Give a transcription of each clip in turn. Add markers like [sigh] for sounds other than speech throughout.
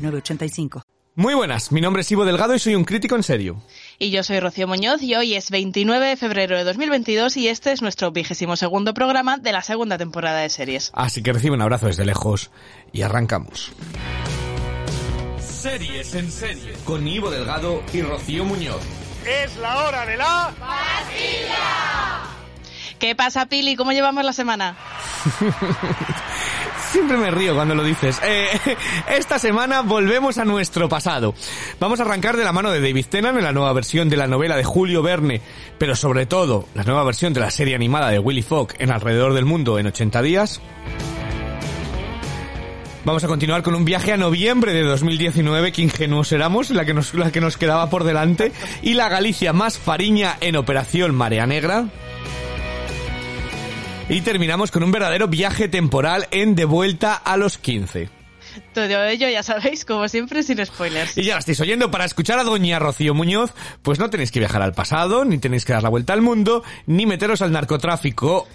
906985. Muy buenas, mi nombre es Ivo Delgado y soy un crítico en serio. Y yo soy Rocío Muñoz y hoy es 29 de febrero de 2022 y este es nuestro vigésimo segundo programa de la segunda temporada de series. Así que recibe un abrazo desde lejos y arrancamos. Series en serie con Ivo Delgado y Rocío Muñoz. Es la hora de la... ¿Qué pasa, Pili? ¿Cómo llevamos la semana? [laughs] Siempre me río cuando lo dices. Eh, [laughs] esta semana volvemos a nuestro pasado. Vamos a arrancar de la mano de David Tennant en la nueva versión de la novela de Julio Verne, pero sobre todo la nueva versión de la serie animada de Willy Fogg en Alrededor del Mundo en 80 días. Vamos a continuar con un viaje a noviembre de 2019, que ingenuos éramos, la que nos, la que nos quedaba por delante, y la Galicia más fariña en Operación Marea Negra. Y terminamos con un verdadero viaje temporal en De vuelta a los 15. Todo ello, ya sabéis, como siempre, sin spoilers. Y ya la estáis oyendo, para escuchar a Doña Rocío Muñoz, pues no tenéis que viajar al pasado, ni tenéis que dar la vuelta al mundo, ni meteros al narcotráfico.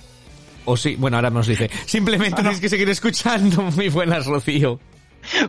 O sí, bueno, ahora nos dice. Simplemente tenéis que seguir escuchando. [laughs] Muy buenas, Rocío.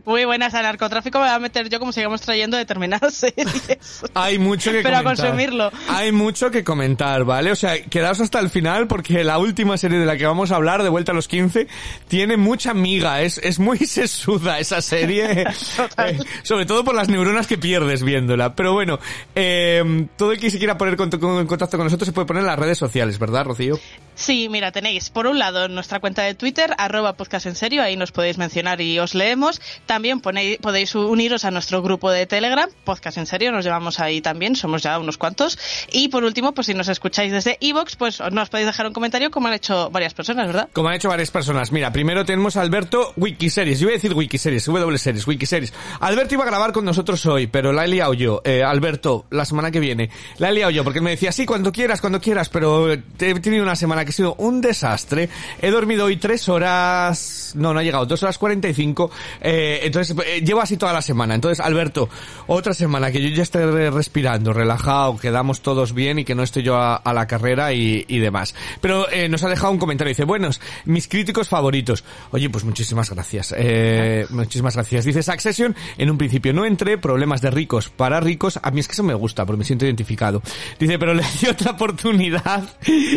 Muy buenas al narcotráfico, me voy a meter yo como sigamos trayendo determinadas [laughs] series. Hay mucho que Pero a comentar. consumirlo. Hay mucho que comentar, ¿vale? O sea, quedaos hasta el final porque la última serie de la que vamos a hablar, de vuelta a los 15, tiene mucha miga. Es, es muy [laughs] sesuda esa serie. [laughs] Eh, sobre todo por las neuronas que pierdes viéndola. Pero bueno, eh, todo el que se quiera poner en contacto con nosotros se puede poner en las redes sociales, ¿verdad, Rocío? Sí, mira, tenéis por un lado nuestra cuenta de Twitter, arroba podcast en serio, ahí nos podéis mencionar y os leemos. También ponéis, podéis uniros a nuestro grupo de Telegram, podcast en serio, nos llevamos ahí también, somos ya unos cuantos. Y por último, pues si nos escucháis desde Evox, pues nos podéis dejar un comentario como han hecho varias personas, ¿verdad? Como han hecho varias personas. Mira, primero tenemos a Alberto Wikiseries. Yo voy a decir Wikiseries, W series, Wikiseries. Alberto iba a grabar con nosotros hoy, pero la he liado yo. Eh, Alberto, la semana que viene. La he liado yo, porque me decía, sí, cuando quieras, cuando quieras, pero he tenido una semana que ha sido un desastre. He dormido hoy tres horas... No, no ha llegado, dos horas cuarenta y cinco. Eh, entonces, eh, llevo así toda la semana. Entonces, Alberto, otra semana que yo ya esté re- respirando, relajado, que damos todos bien y que no estoy yo a, la carrera y, demás. Pero eh, nos ha dejado un comentario. Dice, buenos, mis críticos favoritos. Oye, pues muchísimas gracias. Eh, muchísimas gracias. Dice Succession, en un principio no entré, problemas de ricos para ricos. A mí es que eso me gusta, porque me siento identificado. Dice, pero le di otra oportunidad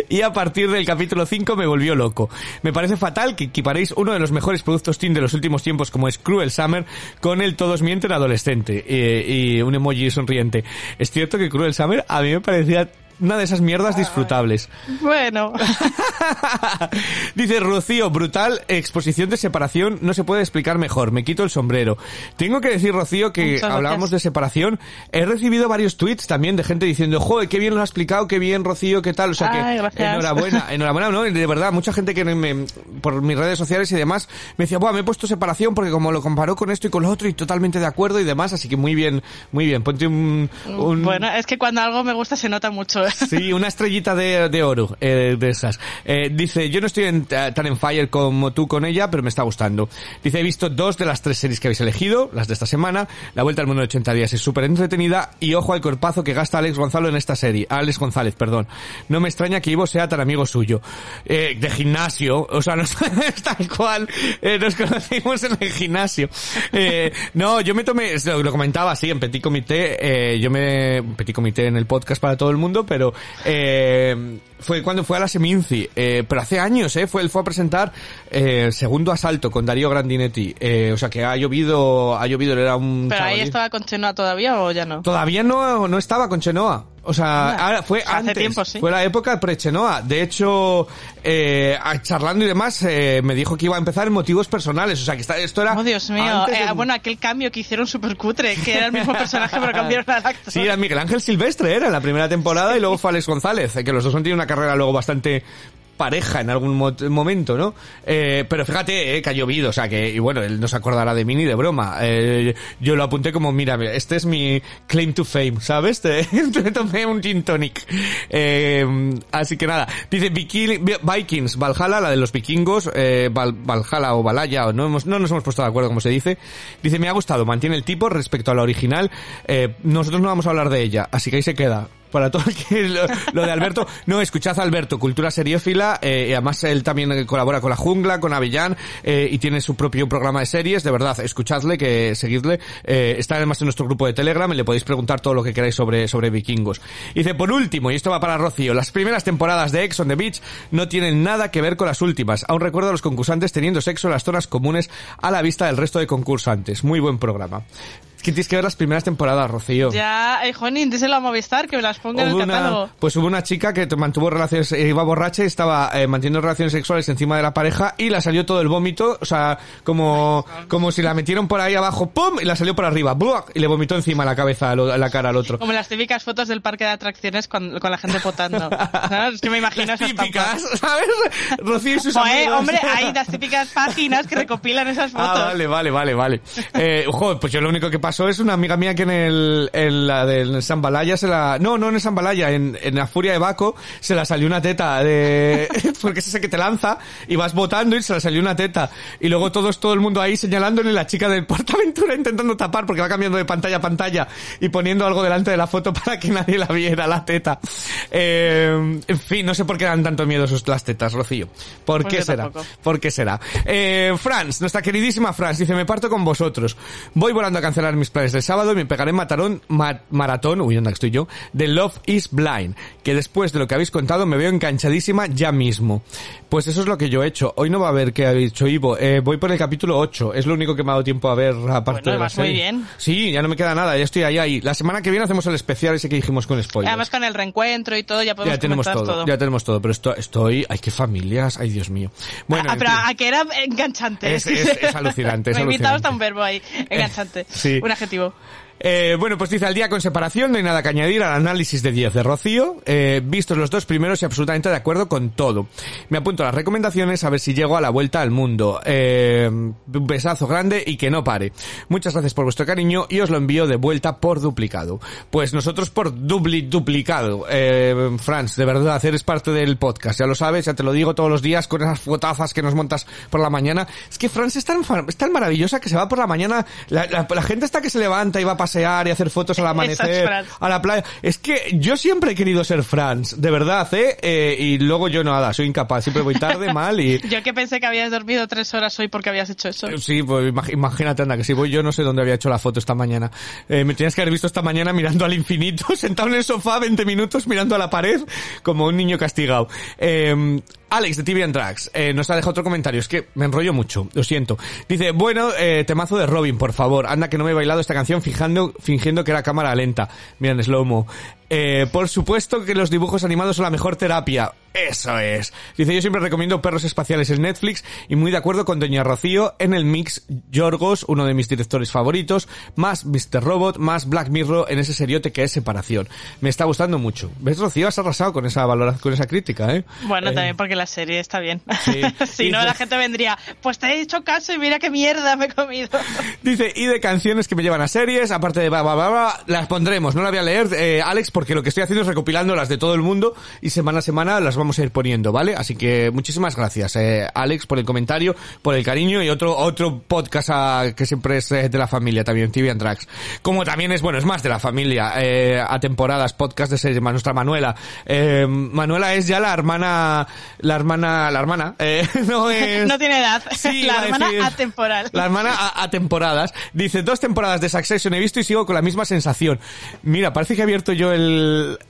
y a partir del capítulo 5 me volvió loco. Me parece fatal que equiparéis uno de los mejores productos teen de los últimos tiempos como es Cruel Summer con el Todos mienten adolescente eh, y un emoji sonriente. Es cierto que Cruel Summer a mí me parecía una de esas mierdas disfrutables. Bueno, [laughs] [laughs] Dice Rocío, brutal exposición de separación, no se puede explicar mejor, me quito el sombrero. Tengo que decir, Rocío, que hablábamos de separación, he recibido varios tweets también de gente diciendo, joder, qué bien lo has explicado, qué bien, Rocío, qué tal, o sea Ay, que gracias. enhorabuena, [laughs] enhorabuena, ¿no? De verdad, mucha gente que me, por mis redes sociales y demás me decía, Buah, me he puesto separación porque como lo comparó con esto y con lo otro y totalmente de acuerdo y demás, así que muy bien, muy bien, ponte un... un bueno, es que cuando algo me gusta se nota mucho. Sí, una estrellita de, de oro, eh, de esas. Eh, dice, yo no estoy en- eh, tan en fire como tú con ella, pero me está gustando. Dice, he visto dos de las tres series que habéis elegido, las de esta semana. La Vuelta al Mundo de 80 días es súper entretenida y ojo al corpazo que gasta Alex Gonzalo en esta serie. Alex González, perdón. No me extraña que Ivo sea tan amigo suyo. Eh, de gimnasio, o sea, no [laughs] es tal cual. Eh, nos conocimos en el gimnasio. Eh, no, yo me tomé, lo, comentaba así en Petit Comité, yo me, Petit Comité en el podcast para todo el mundo, pero, eh, fue cuando fue a la Seminci, eh, pero hace años, eh, fue, él fue a presentar, eh, Segundo Asalto con Darío Grandinetti, eh, o sea que ha llovido, ha llovido, era un Pero ahí estaba con Chenoa todavía o ya no. Todavía no, no estaba con Chenoa. O sea, ahora fue Hace antes, tiempo, sí. fue la época pre-Chenoa. De hecho, eh, charlando y demás, eh, me dijo que iba a empezar en motivos personales. O sea, que está- esto era... Oh, Dios mío. Eh, de- bueno, aquel cambio que hicieron súper cutre, que era el mismo personaje pero cambiaron al actor. Sí, era Miguel Ángel Silvestre, era en la primera temporada, y luego fue Alex González, eh, que los dos han tenido una carrera luego bastante pareja en algún momento, ¿no? Eh, pero fíjate, eh, que ha llovido, o sea que, y bueno, él no se acordará de mí ni de broma. Eh, yo lo apunté como, mira, este es mi claim to fame, ¿sabes? [laughs] Te, tomé un gin tonic. Eh, así que nada, dice Vikings, Valhalla, la de los vikingos, eh, Valhalla o Valhalla, o no, hemos, no nos hemos puesto de acuerdo como se dice. Dice, me ha gustado, mantiene el tipo respecto a la original. Eh, nosotros no vamos a hablar de ella, así que ahí se queda para todo el que lo, de Alberto. No, escuchad a Alberto, cultura seriófila, eh, y además él también colabora con La Jungla, con Avellán, eh, y tiene su propio programa de series, de verdad, escuchadle, que seguidle, eh, está además en nuestro grupo de Telegram y le podéis preguntar todo lo que queráis sobre, sobre vikingos. dice, por último, y esto va para Rocío, las primeras temporadas de Ex on the Beach no tienen nada que ver con las últimas. Aún recuerdo a los concursantes teniendo sexo en las zonas comunes a la vista del resto de concursantes. Muy buen programa. Que tienes que ver las primeras temporadas, Rocío. Ya, eh, Juanín, díselo a Movistar que me las ponga en el catálogo. pues hubo una chica que mantuvo relaciones, eh, iba borracha y estaba eh, manteniendo relaciones sexuales encima de la pareja y la salió todo el vómito, o sea, como, como si la metieron por ahí abajo, ¡pum! y la salió por arriba, y le vomitó encima la cabeza, la cara al otro. Como las típicas fotos del parque de atracciones con, con la gente potando. [laughs] Es que me imagino las típicas, ¿sabes? Rocío y sus Joder, hombre, hay [laughs] las típicas páginas que recopilan esas ah, fotos. Ah, vale, vale, vale, vale. Eh, joder, pues yo lo único que pasó es una amiga mía que en el, en la del Sambalaya se la, no, no en el Sambalaya, en, en la Furia de Baco se la salió una teta de, [laughs] porque es ese que te lanza y vas votando y se la salió una teta. Y luego todos, todo el mundo ahí señalándole la chica del Portaventura [laughs] intentando tapar porque va cambiando de pantalla a pantalla y poniendo algo delante de la foto para que nadie la viera, la teta. Eh, en fin, no sé por qué dan tanto miedo sus, las tetas, Rocío. ¿Por qué será? ¿Por qué será? Eh, Franz, nuestra queridísima Franz, dice, me parto con vosotros. Voy volando a cancelar mis planes de sábado y me pegaré matarón, maratón, uy, ¿dónde estoy yo? De Love is Blind, que después de lo que habéis contado me veo enganchadísima ya mismo. Pues eso es lo que yo he hecho. Hoy no va a haber que ha dicho Ivo. Eh, voy por el capítulo 8. Es lo único que me ha dado tiempo a ver aparte de la serie. muy bien. Sí, ya no me queda nada. Ya estoy ahí, ahí. La semana que viene hacemos el especial ese que dijimos con spoilers. Además con el reencuentro y todo ya podemos ya tenemos todo, Ya tenemos todo. Pero esto, estoy... Ay, qué familias. Ay, Dios mío. Bueno, ah, pero a que era enganchante. Es, es, alucinante. Es [laughs] me hasta un verbo ahí. Enganchante. sí. Un adjetivo. Eh, bueno, pues dice al día con separación, no hay nada que añadir al análisis de 10 de Rocío. Eh, vistos los dos primeros y absolutamente de acuerdo con todo. Me apunto a las recomendaciones a ver si llego a la vuelta al mundo. Eh, un besazo grande y que no pare. Muchas gracias por vuestro cariño y os lo envío de vuelta por duplicado. Pues nosotros por dupli duplicado. Eh, Franz, de verdad, eres parte del podcast. Ya lo sabes, ya te lo digo todos los días con esas fotazas que nos montas por la mañana. Es que Franz es tan, maravillosa que se va por la mañana. La, gente está que se levanta y va a pasear y hacer fotos al [laughs] amanecer, a la playa. Es que yo siempre he querido ser Franz, de verdad, ¿eh? ¿eh? Y luego yo nada, soy incapaz, siempre voy tarde, [laughs] mal y... Yo que pensé que habías dormido tres horas hoy porque habías hecho eso. Sí, pues imagínate, anda, que si voy yo no sé dónde había hecho la foto esta mañana. Eh, me tenías que haber visto esta mañana mirando al infinito, [laughs] sentado en el sofá 20 minutos mirando a la pared como un niño castigado. Eh, Alex de TV and Drags eh, nos ha dejado otro comentario. Es que me enrollo mucho, lo siento. Dice, bueno, eh, temazo de Robin, por favor. Anda que no me he bailado esta canción fingiendo que era cámara lenta. Miren, slow-mo. Eh, por supuesto que los dibujos animados son la mejor terapia. Eso es. Dice, yo siempre recomiendo Perros Espaciales en Netflix y muy de acuerdo con Doña Rocío en el mix Yorgos, uno de mis directores favoritos, más Mr. Robot, más Black Mirror en ese seriote que es Separación. Me está gustando mucho. ¿Ves, Rocío? Has arrasado con esa valoración, con esa crítica, ¿eh? Bueno, eh, también porque la serie está bien. [laughs] si no, la gente vendría, pues te he hecho caso y mira qué mierda me he comido. [laughs] Dice, y de canciones que me llevan a series, aparte de ba, las pondremos. No la voy a leer, eh, Alex, porque lo que estoy haciendo es recopilando las de todo el mundo y semana a semana las vamos a ir poniendo, ¿vale? Así que muchísimas gracias, eh, Alex, por el comentario, por el cariño y otro otro podcast a, ah, que siempre es eh, de la familia también, TV and Tracks. Como también es, bueno, es más de la familia, eh, a temporadas, podcast de series, nuestra Manuela. Eh, Manuela es ya la hermana, la hermana, la hermana, eh, [laughs] no [laughs] es... no tiene edad. Sí, [laughs] la hermana atemporal. La hermana a, a, temporadas. Dice, dos temporadas de Succession he visto y sigo con la misma sensación. Mira, parece que he abierto yo el,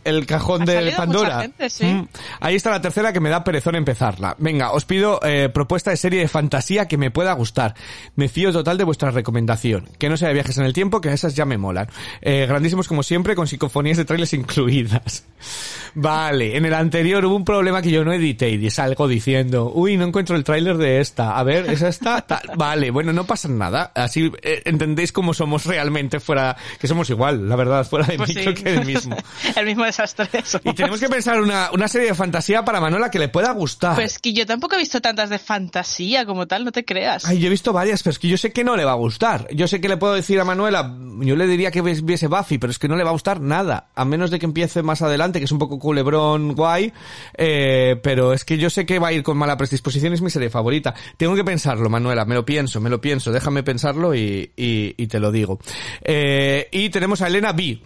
el, cajón de Pandora. Mm. Ahí está la tercera que me da perezón empezarla. Venga, os pido eh, propuesta de serie de fantasía que me pueda gustar. Me fío total de vuestra recomendación. Que no sea de viajes en el tiempo, que esas ya me molan. Eh, grandísimos como siempre, con psicofonías de trailers incluidas. [laughs] Vale, en el anterior hubo un problema que yo no edité y salgo diciendo, uy, no encuentro el tráiler de esta. A ver, ¿es esta? [laughs] Vale, bueno, no pasa nada. Así eh, entendéis cómo somos realmente fuera, que somos igual, la verdad, fuera de pues micro que del mismo. [laughs] [laughs] el mismo desastre. Y tenemos que pensar una, una serie de fantasía para Manuela que le pueda gustar. Pues que yo tampoco he visto tantas de fantasía como tal, no te creas. Ay, yo he visto varias, pero es que yo sé que no le va a gustar. Yo sé que le puedo decir a Manuela, yo le diría que viese Buffy, pero es que no le va a gustar nada. A menos de que empiece más adelante, que es un poco culebrón guay. Eh, pero es que yo sé que va a ir con mala predisposición, es mi serie favorita. Tengo que pensarlo, Manuela, me lo pienso, me lo pienso. Déjame pensarlo y, y, y te lo digo. Eh, y tenemos a Elena B.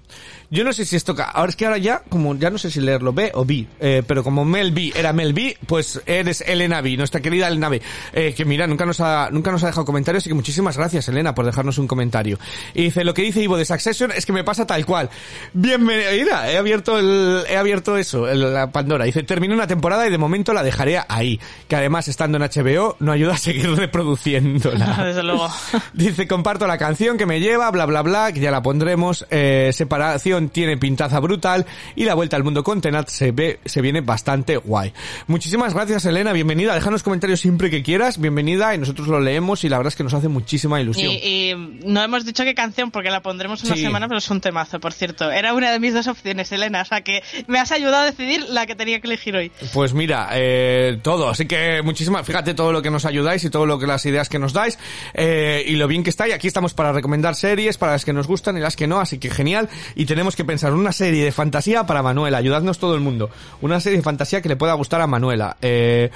Yo no sé si esto, ahora es que ahora ya, como ya no sé si leerlo B o B, eh, pero como Mel B era Mel B, pues eres Elena B, nuestra querida Elena B, eh, que mira, nunca nos ha, nunca nos ha dejado comentarios, así que muchísimas gracias Elena por dejarnos un comentario. Y dice, lo que dice Ivo de Succession es que me pasa tal cual. Bienvenida, he abierto el, he abierto eso, el- la Pandora. Dice, terminé una temporada y de momento la dejaré ahí, que además estando en HBO no ayuda a seguir [laughs] reproduciéndola. [laughs] Desde luego. [laughs] Dice, comparto la canción que me lleva, bla, bla, bla, que ya la pondremos. Eh, separación tiene pintaza brutal y la vuelta al mundo con Tenat se ve, se viene bastante guay. Muchísimas gracias, Elena. Bienvenida. Déjanos comentarios siempre que quieras. Bienvenida y nosotros lo leemos y la verdad es que nos hace muchísima ilusión. Y, y no hemos dicho qué canción porque la pondremos una Sí. semana, pero es un temazo, por cierto. Era una de mis dos opciones, Elena, o sea que me has ayudado a decidir la que tenía que elegir hoy. Pues mira, eh, todo. Así que muchísimas, fíjate todo lo que nos ayudáis y todo lo que las ideas que nos dais eh, y lo bien que está. Y aquí estamos para recomendar series, para las que nos gustan y las que no. Así que genial. Y tenemos que pensar una serie de fantasía para Manuela. Ayudadnos todo el mundo. Una serie de fantasía que le pueda gustar a Manuela. Eh,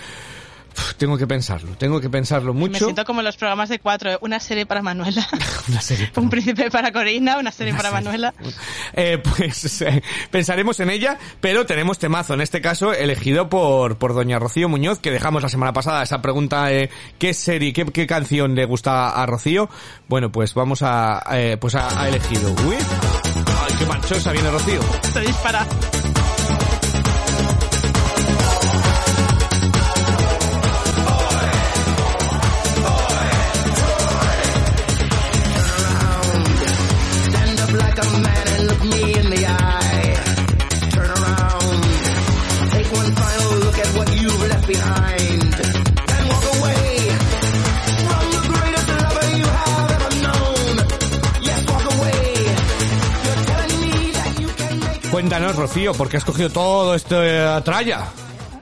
tengo que pensarlo. Tengo que pensarlo Me mucho. siento como en los programas de cuatro, ¿eh? una serie para Manuela, [laughs] Una serie. [laughs] un príncipe para Corina, una serie para Manuela. Eh, pues eh, pensaremos en ella, pero tenemos temazo, en este caso elegido por, por doña Rocío Muñoz, que dejamos la semana pasada esa pregunta, eh, ¿qué serie, qué, qué canción le gusta a Rocío? Bueno, pues vamos a, eh, pues ha, ha elegido. Uy, qué manchosa viene Rocío. Se dispara. Stand Cuéntanos, Rocío, ¿por qué has cogido todo esto de tralla?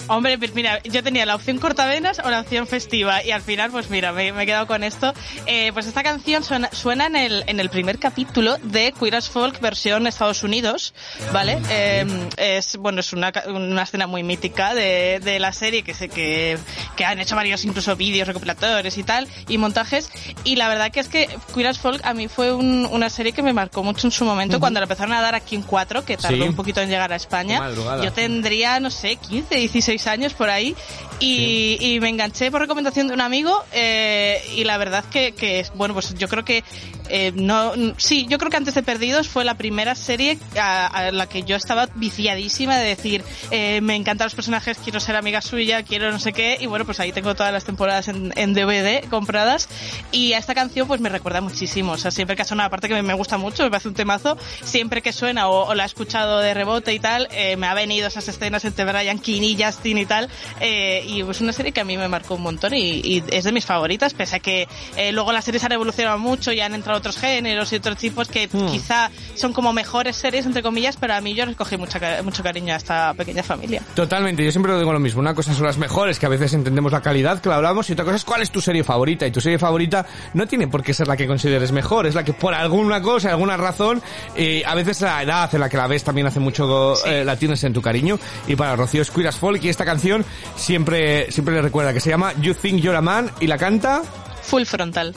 Hombre, pues mira, yo tenía la opción cortavenas o la opción festiva y al final, pues mira, me, me he quedado con esto. Eh, pues esta canción suena, suena en, el, en el primer capítulo de Queer as Folk versión Estados Unidos, ¿vale? Eh, es, bueno, es una, una escena muy mítica de, de la serie que sé que, que han hecho varios incluso vídeos recopilatorios y tal, y montajes. Y la verdad que es que Queer as Folk a mí fue un- una serie que me marcó mucho en su momento cuando la empezaron a dar aquí en 4, que tardó Sí. un poquito en llegar a España. Yo tendría, no sé, 15, 16 años por ahí y, y me enganché por recomendación de un amigo eh, y la verdad que, que, bueno, pues yo creo que eh, no, sí, yo creo que antes de Perdidos fue la primera serie a, a la que yo estaba viciadísima de decir, eh, me encantan los personajes, quiero ser amiga suya, quiero no sé qué y bueno, pues ahí tengo todas las temporadas en, en DVD compradas y a esta canción pues me recuerda muchísimo, o sea, siempre que ha sonado, aparte que me, me gusta mucho, me parece un temazo, siempre que suena o, o la he escuchado de rebote y tal, eh, me ha venido esas escenas entre Brian Keane y Justin y tal, eh, y pues una serie que a mí me marcó un montón y, y es de mis favoritas, pese a que eh, luego las series han evolucionado mucho y han entrado otros géneros y otros tipos que quizá son como mejores series, entre comillas, pero a mí yo les cogí mucha, mucho cariño a esta pequeña familia. Totalmente, yo siempre lo digo lo mismo. Una cosa son las mejores, que a veces entendemos la calidad, que lo hablamos, y otra cosa es cuál es tu serie favorita. Y tu serie favorita no tiene por qué ser la que consideres mejor, es la que por alguna cosa, alguna razón, eh, a veces la edad en la que la ves también hace mucho, eh, la tienes en tu cariño. Y para Rocío es Queer as Folk, y esta canción siempre, siempre le recuerda que se llama You Think You're a Man, y la canta... Full frontal.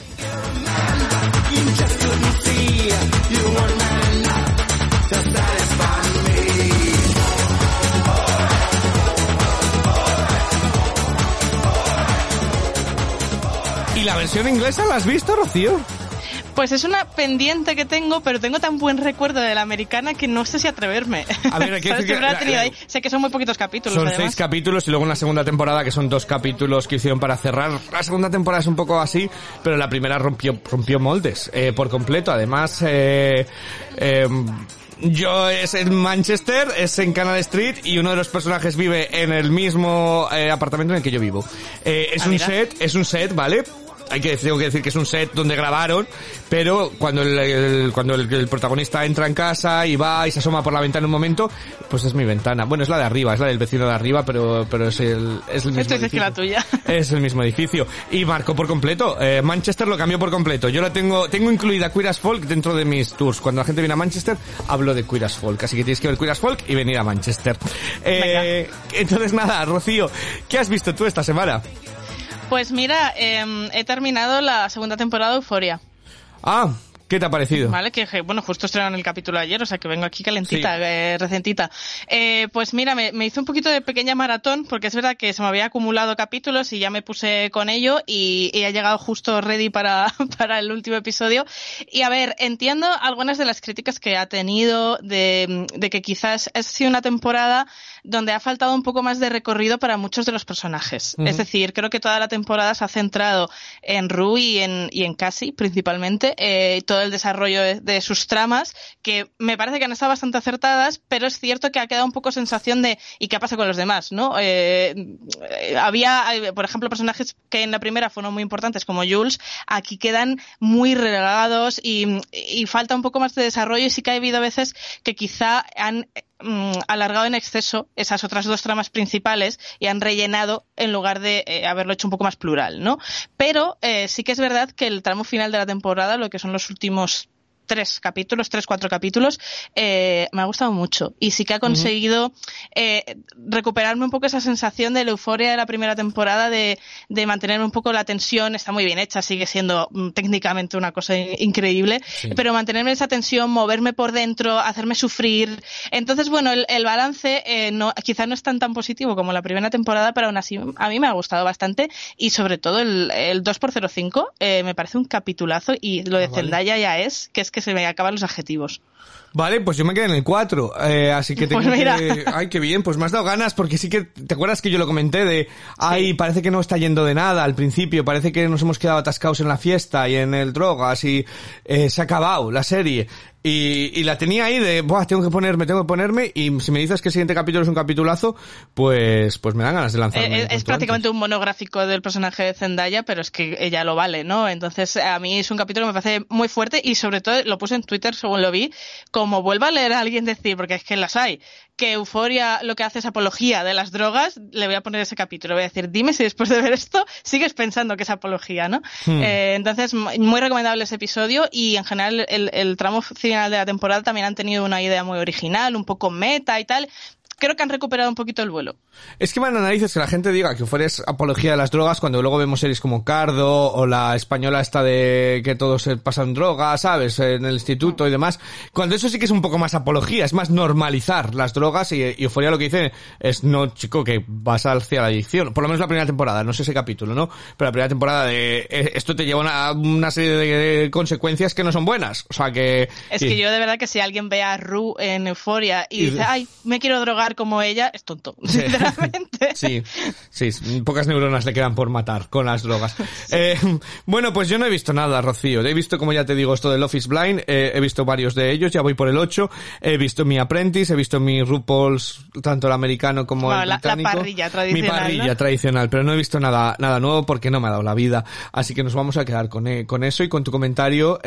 ¿Y la versión inglesa la has visto, Rocío? Pues es una pendiente que tengo, pero tengo tan buen recuerdo de la americana que no sé si atreverme. A ver, [laughs] ahí. Sé que son muy poquitos capítulos, Son además. seis capítulos y luego en la segunda temporada, que son dos capítulos que hicieron para cerrar. La segunda temporada es un poco así, pero la primera rompió, rompió moldes eh, por completo. Además, eh, eh, yo es en Manchester, es en Canal Street y uno de los personajes vive en el mismo eh, apartamento en el que yo vivo. Eh, es Ah, un mira. set, es un set, ¿vale? Hay que tengo que decir que es un set donde grabaron, pero cuando el, el- cuando el, el protagonista entra en casa y va y se asoma por la ventana un momento, pues es mi ventana. Bueno, es la de arriba, es la del vecino de arriba, pero pero es el es el mismo Esto dice que la edificio. tuya. [laughs] Es el mismo edificio. Y marcó por completo. Eh, Manchester lo cambió por completo. Yo la tengo, tengo incluida Queer as Folk dentro de mis tours. Cuando la gente viene a Manchester, hablo de Queer as Folk. Así que tienes que ver Queer as Folk y venir a Manchester. Eh, entonces nada, Rocío, ¿qué has visto tú esta semana? Pues mira, em, he terminado la segunda temporada de Euforia. Ah, ¿qué te ha parecido? Vale, que bueno, justo estrenaron el capítulo ayer, o sea que vengo aquí calentita, eh, recentita. Eh, pues mira, me, me hizo un poquito de pequeña maratón, porque es verdad que se me había acumulado capítulos y ya me puse con ello y, y ha llegado justo ready para, [laughs] para el último episodio. Y a ver, entiendo algunas de las críticas que ha tenido de, de que quizás ha sido una temporada donde ha faltado un poco más de recorrido para muchos de los personajes. Es decir, creo que toda la temporada se ha centrado en Rue y en, y en Cassie principalmente, eh, todo el desarrollo de, de sus tramas, que me parece que han estado bastante acertadas, pero es cierto que ha quedado un poco sensación de ¿y qué pasa con los demás? ¿no? Eh, eh, había, por ejemplo, personajes que en la primera fueron muy importantes, como Jules, aquí quedan muy relegados y, y falta un poco más de desarrollo y sí que ha habido veces que quizá han mm, alargado en exceso esas otras dos tramas principales y han rellenado en lugar de eh, haberlo hecho un poco más plural, ¿no? Pero eh, sí que es verdad que el tramo final de la temporada, lo que son los últimos tres capítulos, tres, cuatro capítulos, eh, me ha gustado mucho. Y sí que ha conseguido eh, recuperarme un poco esa sensación de la euforia de la primera temporada, de, de mantener un poco la tensión. Está muy bien hecha, sigue siendo mm, técnicamente una cosa in- increíble, pero mantenerme esa tensión, moverme por dentro, hacerme sufrir. Entonces, bueno, el, el balance eh, no, quizá no es tan tan positivo como la primera temporada, pero aún así a mí me ha gustado bastante y sobre todo el, el 2x05 eh, me parece un capitulazo y lo de Ah, vale. Zendaya ya es, que es que se me acaban los adjetivos. Vale, pues yo me quedé en el 4, eh, así que [laughs] tengo Pues mira. que... Ay, qué bien, pues me has dado ganas, porque sí que, ¿te acuerdas que yo lo comenté de, ay, parece que no está yendo de nada al principio, parece que nos hemos quedado atascados en la fiesta y en el drogas y eh, se ha acabado la serie. Y, y la tenía ahí de, buah, tengo que ponerme, tengo que ponerme, y si me dices que el siguiente capítulo es un capitulazo, pues, pues me dan ganas de lanzarme. Eh, eh, es prácticamente antes. un monográfico del personaje de Zendaya, pero es que ella lo vale, ¿no? Entonces, a mí es un capítulo que me parece muy fuerte y sobre todo lo puse en Twitter según lo vi, como vuelva a leer a alguien decir, porque es que las hay, que Euforia lo que hace es apología de las drogas, le voy a poner ese capítulo, voy a decir, dime si después de ver esto sigues pensando que es apología, ¿no? Eh, entonces, muy recomendable ese episodio y en general el, el tramo final de la temporada también han tenido una idea muy original, un poco meta y tal. Creo que han recuperado un poquito el vuelo. Es que me dan narices que la gente diga que fuera es apología de las drogas cuando luego vemos series como Cardo o la española esta de que todos se pasan drogas, ¿sabes? En el instituto y demás. Cuando eso sí que es un poco más apología, es más normalizar las drogas y, y Euforia lo que dice es, no, chico, que vas hacia la adicción. Por lo menos la primera temporada, no sé ese capítulo, ¿no? Pero la primera temporada de eh, esto te lleva a una, una serie de consecuencias que no son buenas. O sea que... Es que yo de verdad que si alguien ve a Ru en Euforia y, Y- dice, ay, me quiero drogar como ella, es tonto, sinceramente. [laughs] Sí, sí, pocas neuronas le quedan por matar con las drogas. Eh, bueno, pues yo no he visto nada, Rocío. He visto, como ya te digo, esto del Office Blind, eh, he visto varios de ellos, ya voy por el 8, he visto mi Apprentice, he visto mi RuPaul's, tanto el americano como Bueno, el la- la parrilla tradicional, Mi parrilla ¿no? tradicional, pero no he visto nada, nada nuevo porque no me ha dado la vida. Así que nos vamos a quedar con, eh, con eso y con tu comentario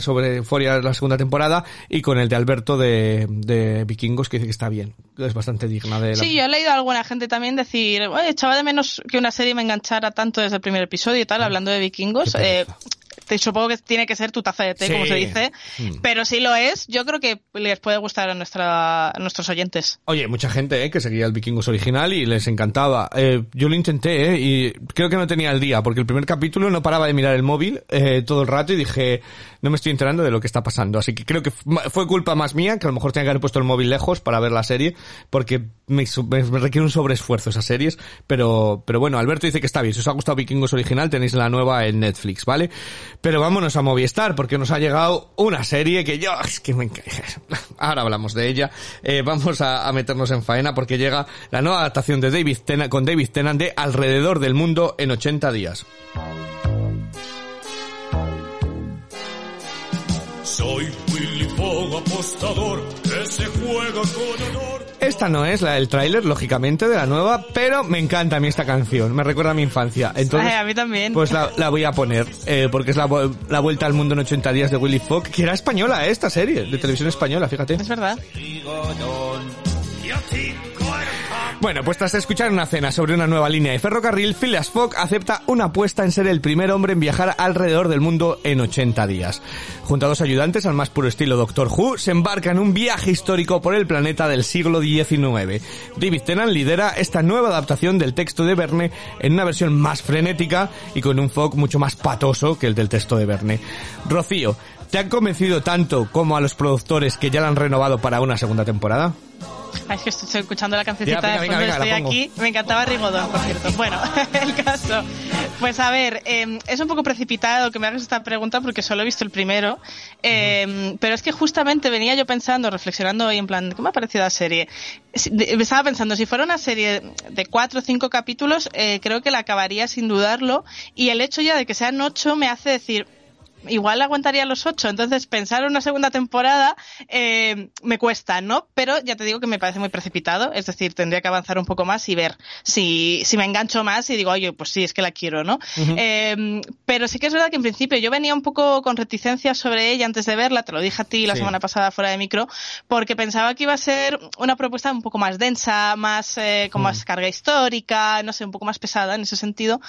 sobre Euphoria la segunda temporada y con el de Alberto de, de Vikingos que dice que está bien, es bastante digna de la... Sí, yo he leído a alguna gente también decir, "Oye, echaba de menos que una serie me enganchara tanto desde el primer episodio y tal, hablando de vikingos. Eh. Te- supongo que tiene que ser tu taza de té, Sí. como se dice, Mm. pero si lo es, yo creo que les puede gustar a, nuestra, a nuestros oyentes. Oye, mucha gente eh, que seguía el Vikingos original y les encantaba. Eh, yo lo intenté eh, y creo que no tenía el día porque el primer capítulo no paraba de mirar el móvil eh, todo el rato y dije, no me estoy enterando de lo que está pasando. Así que creo que fue culpa más mía que a lo mejor tenía que haber puesto el móvil lejos para ver la serie porque me- me requiere un sobreesfuerzo esas series. Pero, pero bueno, Alberto dice que está bien. Si os ha gustado Vikingos original tenéis la nueva en Netflix, ¿vale? Pero vámonos a Movistar porque nos ha llegado una serie que yo, es que me [laughs] Ahora hablamos de ella. Eh, vamos a, meternos en faena porque llega la nueva adaptación de David Tennant, con David Tennant de Alrededor del Mundo en 80 días. Soy Willy Fogg, apostador, que se juega con honor. Esta no es la del tráiler, lógicamente, de la nueva, pero me encanta a mí esta canción, me recuerda a mi infancia. Entonces, Ay, a mí también. Pues la, la voy a poner, eh, porque es la, la vuelta al mundo en 80 días de Willy Fogg, que era española eh, esta serie, de televisión española, fíjate. Es verdad. Bueno, pues tras escuchar una cena sobre una nueva línea de ferrocarril, Phileas Fogg acepta una apuesta en ser el primer hombre en viajar alrededor del mundo en 80 días. Junto a dos ayudantes, al más puro estilo Doctor Who, se embarca en un viaje histórico por el planeta del siglo XIX. David Tennant lidera esta nueva adaptación del texto de Verne en una versión más frenética y con un Fogg mucho más patoso que el del texto de Verne. Rocío, ¿te han convencido tanto como a los productores que ya la han renovado para una segunda temporada? Ay, es que estoy escuchando la cancioncita Ya, venga, de fondo, venga, estoy aquí. Me encantaba Rigodón, por cierto. Bueno, [laughs] el caso. Pues a ver, eh, es un poco precipitado que me hagas esta pregunta porque solo he visto el primero. Eh, Pero es que justamente venía yo pensando, reflexionando hoy en plan, ¿qué me ha parecido la serie? Estaba pensando, si fuera una serie de cuatro o cinco capítulos, eh, creo que la acabaría sin dudarlo. Y el hecho ya de que sean ocho me hace decir, igual aguantaría los ocho. Entonces, pensar en una segunda temporada eh, me cuesta, ¿no? Pero ya te digo que me parece muy precipitado. Es decir, tendría que avanzar un poco más y ver si, si me engancho más y digo, oye, pues sí, es que la quiero, ¿no? Eh, pero sí que es verdad que en principio yo venía un poco con reticencias sobre ella antes de verla, te lo dije a ti la Sí. semana pasada fuera de micro, porque pensaba que iba a ser una propuesta un poco más densa, más eh, con más carga histórica, no sé, un poco más pesada en ese sentido.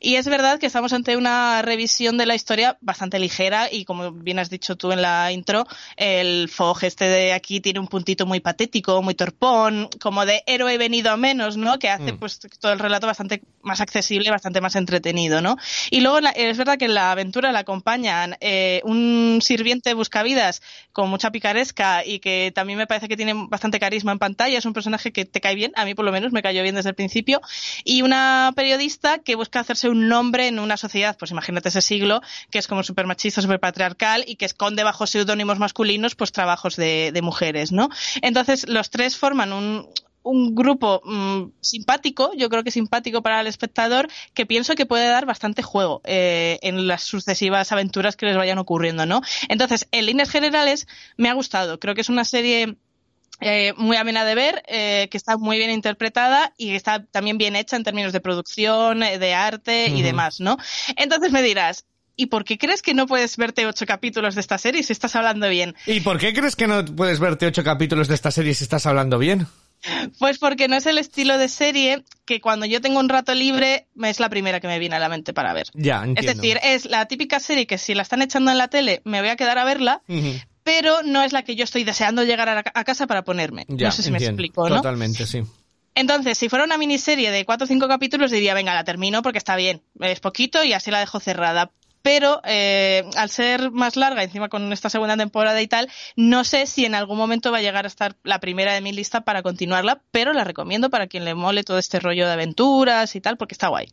Y es verdad que estamos ante una revisión de la historia bastante ligera y como bien has dicho tú en la intro, el Fogg este de aquí tiene un puntito muy patético, muy torpón, como de héroe venido a menos, ¿no? Que hace pues todo el relato bastante más accesible, bastante más entretenido, ¿no? Y luego la- es verdad que en la aventura la acompañan eh, un sirviente buscavidas con mucha picaresca y que también me parece que tiene bastante carisma en pantalla, es un personaje que te cae bien, a mí por lo menos me cayó bien desde el principio, y una periodista que busca hacerse un nombre en una sociedad, pues imagínate ese siglo, que es como súper machista, súper patriarcal y que esconde bajo seudónimos masculinos pues trabajos de, de mujeres, ¿no? Entonces los tres forman un, un grupo mm, simpático, yo creo que simpático para el espectador, que pienso que puede dar bastante juego eh, en las sucesivas aventuras que les vayan ocurriendo, ¿no? Entonces, en líneas generales, me ha gustado. Creo que es una serie eh, muy amena de ver, eh, que está muy bien interpretada y que está también bien hecha en términos de producción, de arte y demás, ¿no? Entonces me dirás, ¿y por qué crees que no puedes verte ocho capítulos de esta serie si estás hablando bien? ¿Y por qué crees que no puedes verte ocho capítulos de esta serie si estás hablando bien? Pues porque no es el estilo de serie que cuando yo tengo un rato libre es la primera que me viene a la mente para ver. Ya, entiendo. Es decir, es la típica serie que si la están echando en la tele me voy a quedar a verla, pero no es la que yo estoy deseando llegar a, la- a casa para ponerme. Ya, no sé si me entiendo. explico, ¿no? Totalmente, sí. Entonces, si fuera una miniserie de cuatro o cinco capítulos, diría, venga, la termino porque está bien, es poquito y así la dejo cerrada. Pero eh, al ser más larga, encima con esta segunda temporada y tal, no sé si en algún momento va a llegar a estar la primera de mi lista para continuarla, pero la recomiendo para quien le mole todo este rollo de aventuras y tal, porque está guay.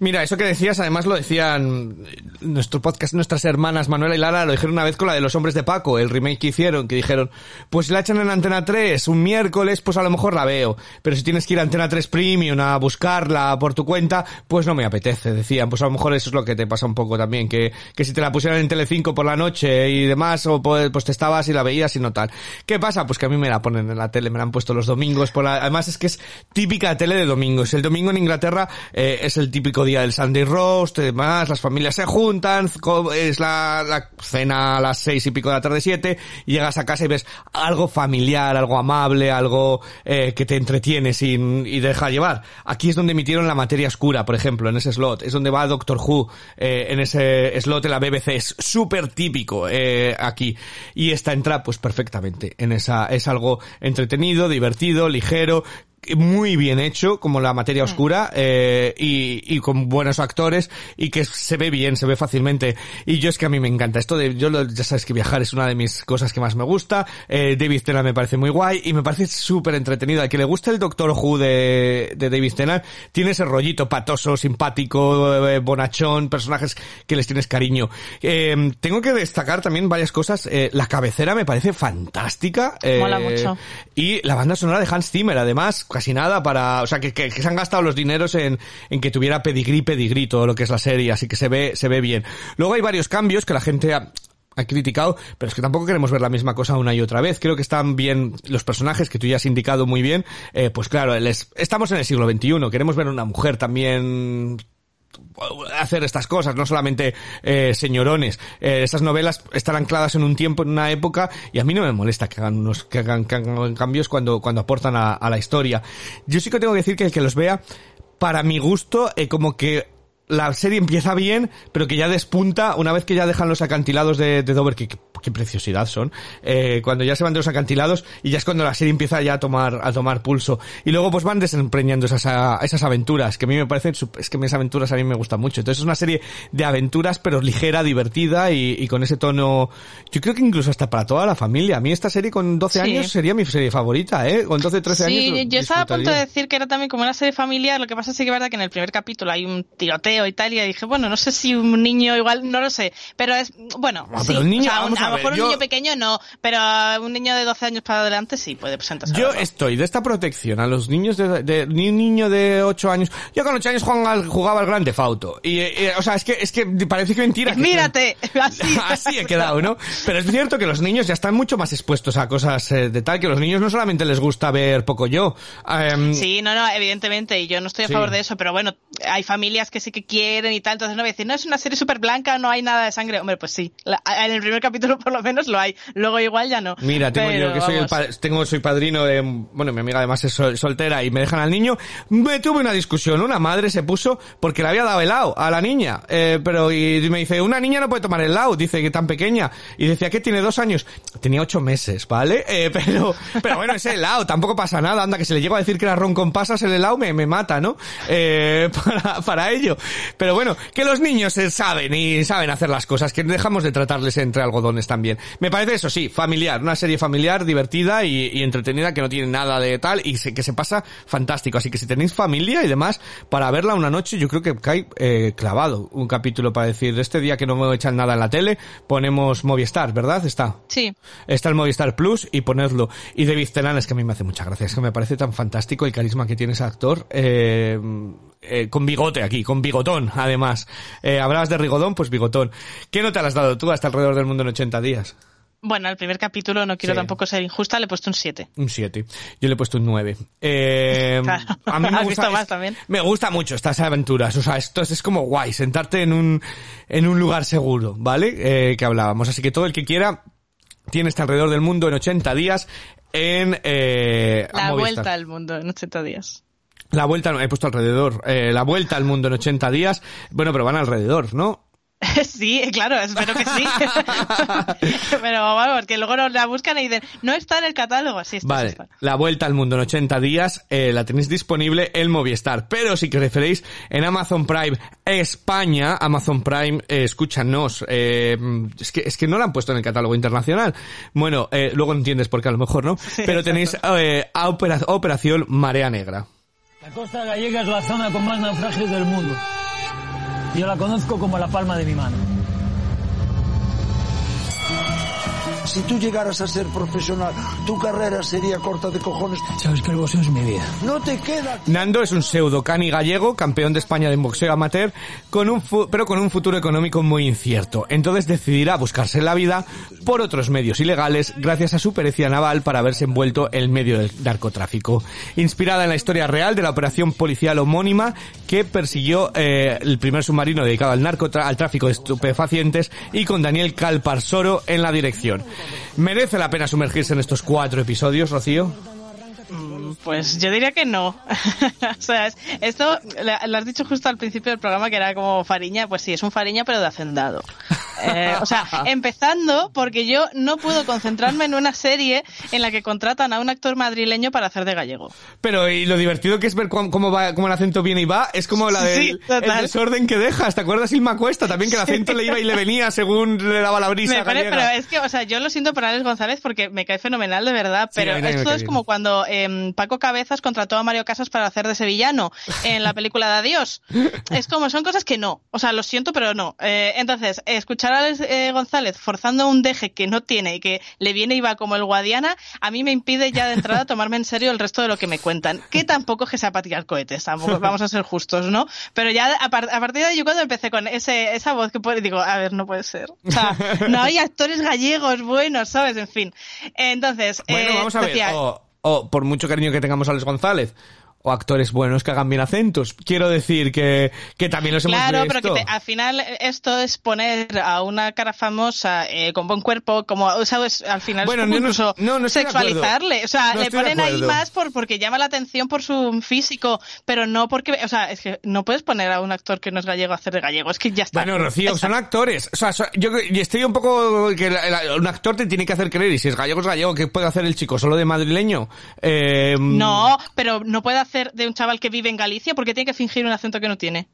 Mira, eso que decías, además lo decían nuestro podcast, nuestras hermanas Manuela y Lara, lo dijeron una vez con la de los hombres de Paco, el remake que hicieron, que dijeron, pues si la echan en Antena 3 un miércoles, pues a lo mejor la veo, pero si tienes que ir a Antena 3 Premium a buscarla por tu cuenta, pues no me apetece, decían, pues a lo mejor eso es lo que te pasa un poco también, que, que si te la pusieran en Telecinco por la noche y demás, o pues, pues te estabas y la veías y no tal. ¿Qué pasa? Pues que a mí me la ponen en la tele, me la han puesto los domingos, por la- además es que es típica tele de domingos, el domingo en Inglaterra eh, es el típico día del Sunday roast demás, las familias se juntan, es la, cena a las seis y pico de la tarde, siete, y llegas a casa y ves algo familiar, algo amable, algo eh, que te entretiene sin, y deja llevar. Aquí es donde emitieron la materia oscura, por ejemplo, en ese slot, es donde va Doctor Who, eh, en ese slot en la BBC, es súper típico eh, aquí. Y esta entra pues perfectamente en esa, es algo entretenido, divertido, ligero, muy bien hecho, como la materia oscura, eh, y, y con buenos actores, y que se ve bien, se ve fácilmente. Y yo es que a mí me encanta esto de, yo lo- ya sabes que viajar es una de mis cosas que más me gusta, eh, David Tennant me parece muy guay, y me parece súper entretenido. Al que le gusta el Doctor Who de, de David Tennant, tiene ese rollito patoso, simpático, eh, bonachón, personajes que les tienes cariño. Eh, tengo que destacar también varias cosas, eh, la cabecera me parece fantástica. eh, Mola mucho. y la banda sonora de Hans Zimmer, además, casi nada para, o sea, que, que- que se han gastado los dineros en, en que tuviera pedigrí, pedigrí todo lo que es la serie, así que se ve, se ve bien. Luego hay varios cambios que la gente ha, ha criticado, pero es que tampoco queremos ver la misma cosa una y otra vez. Creo que están bien los personajes que tú ya has indicado muy bien. Eh, pues claro, el es- estamos en el siglo XXI, queremos ver una mujer también hacer estas cosas, no solamente eh, señorones. Eh, novelas están ancladas en un tiempo, en una época, y a mí no me molesta que hagan unos, que hagan, que hagan cambios cuando, cuando aportan a, a la historia. Yo sí que tengo que decir que el que los vea, para mi gusto, eh, como que la serie empieza bien, pero que ya despunta una vez que ya dejan los acantilados de, de Dover, que, que- preciosidad son, eh, cuando ya se van de los acantilados y ya es cuando la serie empieza ya a tomar, a tomar pulso. Y luego pues van desempreñando esas, a- esas aventuras, que a mí me parecen, es que esas aventuras a mí me gustan mucho. Entonces es una serie de aventuras, pero ligera, divertida y, y con ese tono, yo creo que incluso hasta para toda la familia. A mí esta serie con 12 Sí. años sería mi serie favorita, eh, con 12, 13 años. Sí, yo estaba a punto de decir que era también como una serie familiar, lo que pasa es que es verdad que en el primer capítulo hay un tiroteo y tal, y dije, bueno, no sé si un niño igual, no lo sé, pero es, bueno, Ah, sí, pero niño, o sea, un- a, lo ver, mejor yo- un niño pequeño no, pero un niño de 12 años para adelante sí puede presentarse. Yo estoy de esta protección a los niños de, de ni un niño de 8 años. Yo con 8 años jugaba al, jugaba al Grande Fauto. Y, eh, eh, o sea, es que, es que parece que mentira. [laughs] que- Mírate, [laughs] así. Así he quedado, ¿no? Pero es cierto que los niños ya están mucho más expuestos a cosas eh, de tal, que los niños no solamente les gusta ver poco yo. Em, Sí, no, no, evidentemente, y yo no estoy a Sí. favor de eso, pero bueno, hay familias que sí que quieren y tal, entonces no voy a decir, no, es una serie súper blanca, no hay nada de sangre. Hombre, pues sí, la- en el primer capítulo por lo menos lo hay, luego igual ya no. Mira, tengo Pero, yo que soy el pa- tengo soy padrino de bueno, mi amiga además es sol- soltera y me dejan al niño. Me tuve una discusión, una madre se puso porque le había dado helado a la niña, eh, pero y me dice, "Una niña no puede tomar helado", dice que tan pequeña y decía que tiene dos años, tenía ocho meses, ¿vale? Eh, [laughs] pero pero bueno, ese helado tampoco pasa nada, anda que se le llego a decir que era ron con pasas el helado me, me mata, ¿no? Eh, [laughs] para para ello. Pero bueno, que los niños eh, saben y saben hacer las cosas, que dejamos de tratarles entre algodones también. Me parece eso sí, familiar, una serie familiar, divertida y, y entretenida que no tiene nada de tal y se- que se pasa fantástico. Así que si tenéis familia y demás, para verla una noche yo creo que cae eh, clavado un capítulo para decir, este día que no me echan nada en la tele, ponemos Movistar, ¿verdad? Está. Sí, Está el Movistar Plus y ponerlo. Y David Tennant es que a mí me hace mucha gracia, es que me parece tan fantástico el carisma que tiene ese actor. Eh, eh, con bigote aquí, con bigotón, además. Eh, hablabas de rigodón, pues bigotón. ¿Qué nota le has dado tú hasta alrededor del mundo en 80 días? bueno, el primer capítulo no quiero Sí. tampoco ser injusta, le he puesto un 7. Un 7. Yo le he puesto un 9. Eh, [laughs] Claro. A mí me Has gusta, visto más también. Me gusta mucho estas aventuras. O sea, esto es, es como guay, sentarte en un, en un lugar seguro, ¿vale? Eh, que hablábamos. Así que todo el que quiera tiene este alrededor del mundo en 80 días en eh, La Movistar. vuelta al mundo en 80 días. La vuelta, he puesto alrededor. Eh, la vuelta al mundo en 80 días. Bueno, pero van alrededor, ¿no? [laughs] Sí, claro, espero que sí. [laughs] Pero vamos, porque luego nos la buscan y dicen, no está en el catálogo. Sí, está, sí Vale, está. la vuelta al mundo en 80 días eh, la tenéis disponible en Movistar. Pero si preferéis en Amazon Prime España, Amazon Prime, eh, escúchanos, eh, es, que, es que no la han puesto en el catálogo internacional. Bueno, eh, luego entiendes por qué a lo mejor, ¿no? Pero tenéis eh, a opera- Operación Marea Negra. La costa gallega es la zona con más naufragios del mundo. Yo la conozco como la palma de mi mano. Si tú llegaras a ser profesional, tu carrera sería corta de cojones. Sabes que el boxeo es mi vida. No te queda. Nando es un pseudo cani gallego, campeón de España de boxeo amateur, con un fu- pero con un futuro económico muy incierto. Entonces decidirá buscarse la vida por otros medios ilegales gracias a su pericia naval para haberse envuelto en medio del narcotráfico. Inspirada en la historia real de la operación policial homónima que persiguió eh, el primer submarino dedicado al, narcotra- al tráfico de estupefacientes y con Daniel Calparsoro en la dirección. ¿Merece la pena sumergirse en estos cuatro episodios, Rocío? Pues yo diría que no. [laughs] o sea, es- esto lo has dicho justo al principio del programa que era como Fariña, pues sí, es un Fariña pero de hacendado. Eh, o sea, [laughs] empezando porque yo no puedo concentrarme en una serie en la que contratan a un actor madrileño para hacer de gallego. Pero y lo divertido que es ver cómo, cómo va, cómo el acento viene y va, es como la Sí, del total. el desorden que dejas. ¿Te acuerdas Ilma Cuesta? También que el acento le iba y le venía según le daba la brisa Me pare- pero es que, o sea, yo lo siento por Alex González porque me cae fenomenal de verdad, Sí, pero me esto es bien. como cuando em, Paco Cabezas contrató a Mario Casas para hacer de sevillano en la película de Adiós. Es como, son cosas que no. O sea, lo siento, pero no. Eh, entonces, escuchar a Alex eh, González forzando un deje que no tiene y que le viene y va como el Guadiana, a mí me impide ya de entrada tomarme en serio el resto de lo que me cuentan. Que tampoco es que sea para tirar cohetes, tampoco [laughs] vamos a ser justos, ¿no? Pero ya a, par- a partir de ahí yo cuando empecé con ese, esa voz que puede, digo, a ver, no puede ser. O sea, no hay [laughs] actores gallegos buenos, ¿sabes? En fin. Entonces, Bueno, eh, vamos a ver. decía- O, o por mucho cariño que tengamos a Alex González. O actores buenos que hagan bien acentos. Quiero decir que, que también los hemos Claro, visto. pero que te- al final esto es poner a una cara famosa eh, con buen cuerpo, como, ¿sabes? Al final Bueno, es no, no, incluso no, no acuerdo. sexualizarle. O sea, No le ponen ahí más por, porque llama la atención por su físico, pero no porque, o sea, es que no puedes poner a un actor que no es gallego a hacer de gallego, es que ya está. Bueno, Rocío, Está. son actores. O sea, so- yo y estoy un poco que la- la- un actor te tiene que hacer creer y si es gallego es gallego, ¿qué puede hacer el chico? ¿Solo de madrileño? Eh, No, pero no puede hacer de un chaval que vive en Galicia porque tiene que fingir un acento que no tiene.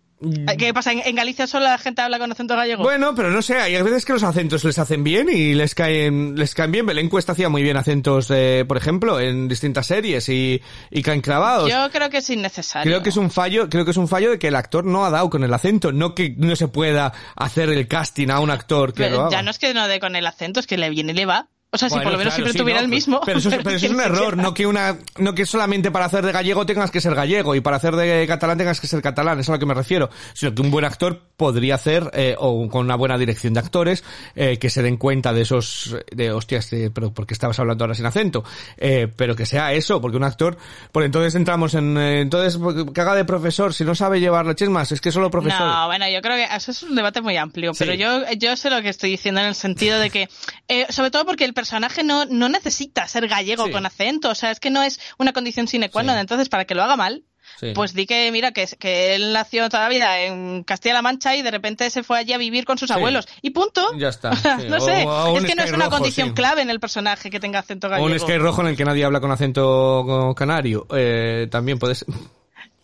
¿Qué pasa? ¿En, Galicia solo la gente habla con acento gallego? Mm. Bueno, pero no sé, hay veces que los acentos les hacen bien y les caen, les caen bien. Belén Cuesta hacía muy bien acentos, eh, por ejemplo, en distintas series y, y caen clavados. Yo creo que es innecesario. Creo que es un fallo, creo que es un fallo de que el actor no ha dado con el acento, no que no se pueda hacer el casting a un actor que Pero lo haga. ya no es que no dé con el acento, es que le viene y le va. O sea, si Bueno, por lo menos claro, siempre sí, tuviera no, el mismo. Pero eso, es- [laughs] pero eso es un error, no que una, no que solamente para hacer de gallego tengas que ser gallego y para hacer de catalán tengas que ser catalán, es a lo que me refiero. Sino que un buen actor podría hacer, eh, o con una buena dirección de actores, eh, que se den cuenta de esos, de hostias, eh, pero porque estabas hablando ahora sin acento, eh, pero que sea eso, porque un actor, por entonces entramos en, eh, entonces, que haga de profesor, si no sabe llevar leches más, es que solo profesor. No, bueno, yo creo que eso es un debate muy amplio, Sí. pero yo, yo sé lo que estoy diciendo en el sentido de que, eh, sobre todo porque el personaje no, no necesita ser gallego Sí. con acento, o sea, es que no es una condición sine qua non, Sí. entonces para que lo haga mal, Sí. pues di que, mira, que, que él nació toda la vida en Castilla-La Mancha y de repente se fue allí a vivir con sus Sí. abuelos. Y punto. Ya está, [laughs] O sí. no O- sé, o es que no es una rojo, condición clave en el personaje que tenga acento O gallego. un Sky rojo en el que nadie habla con acento canario, eh, también puedes,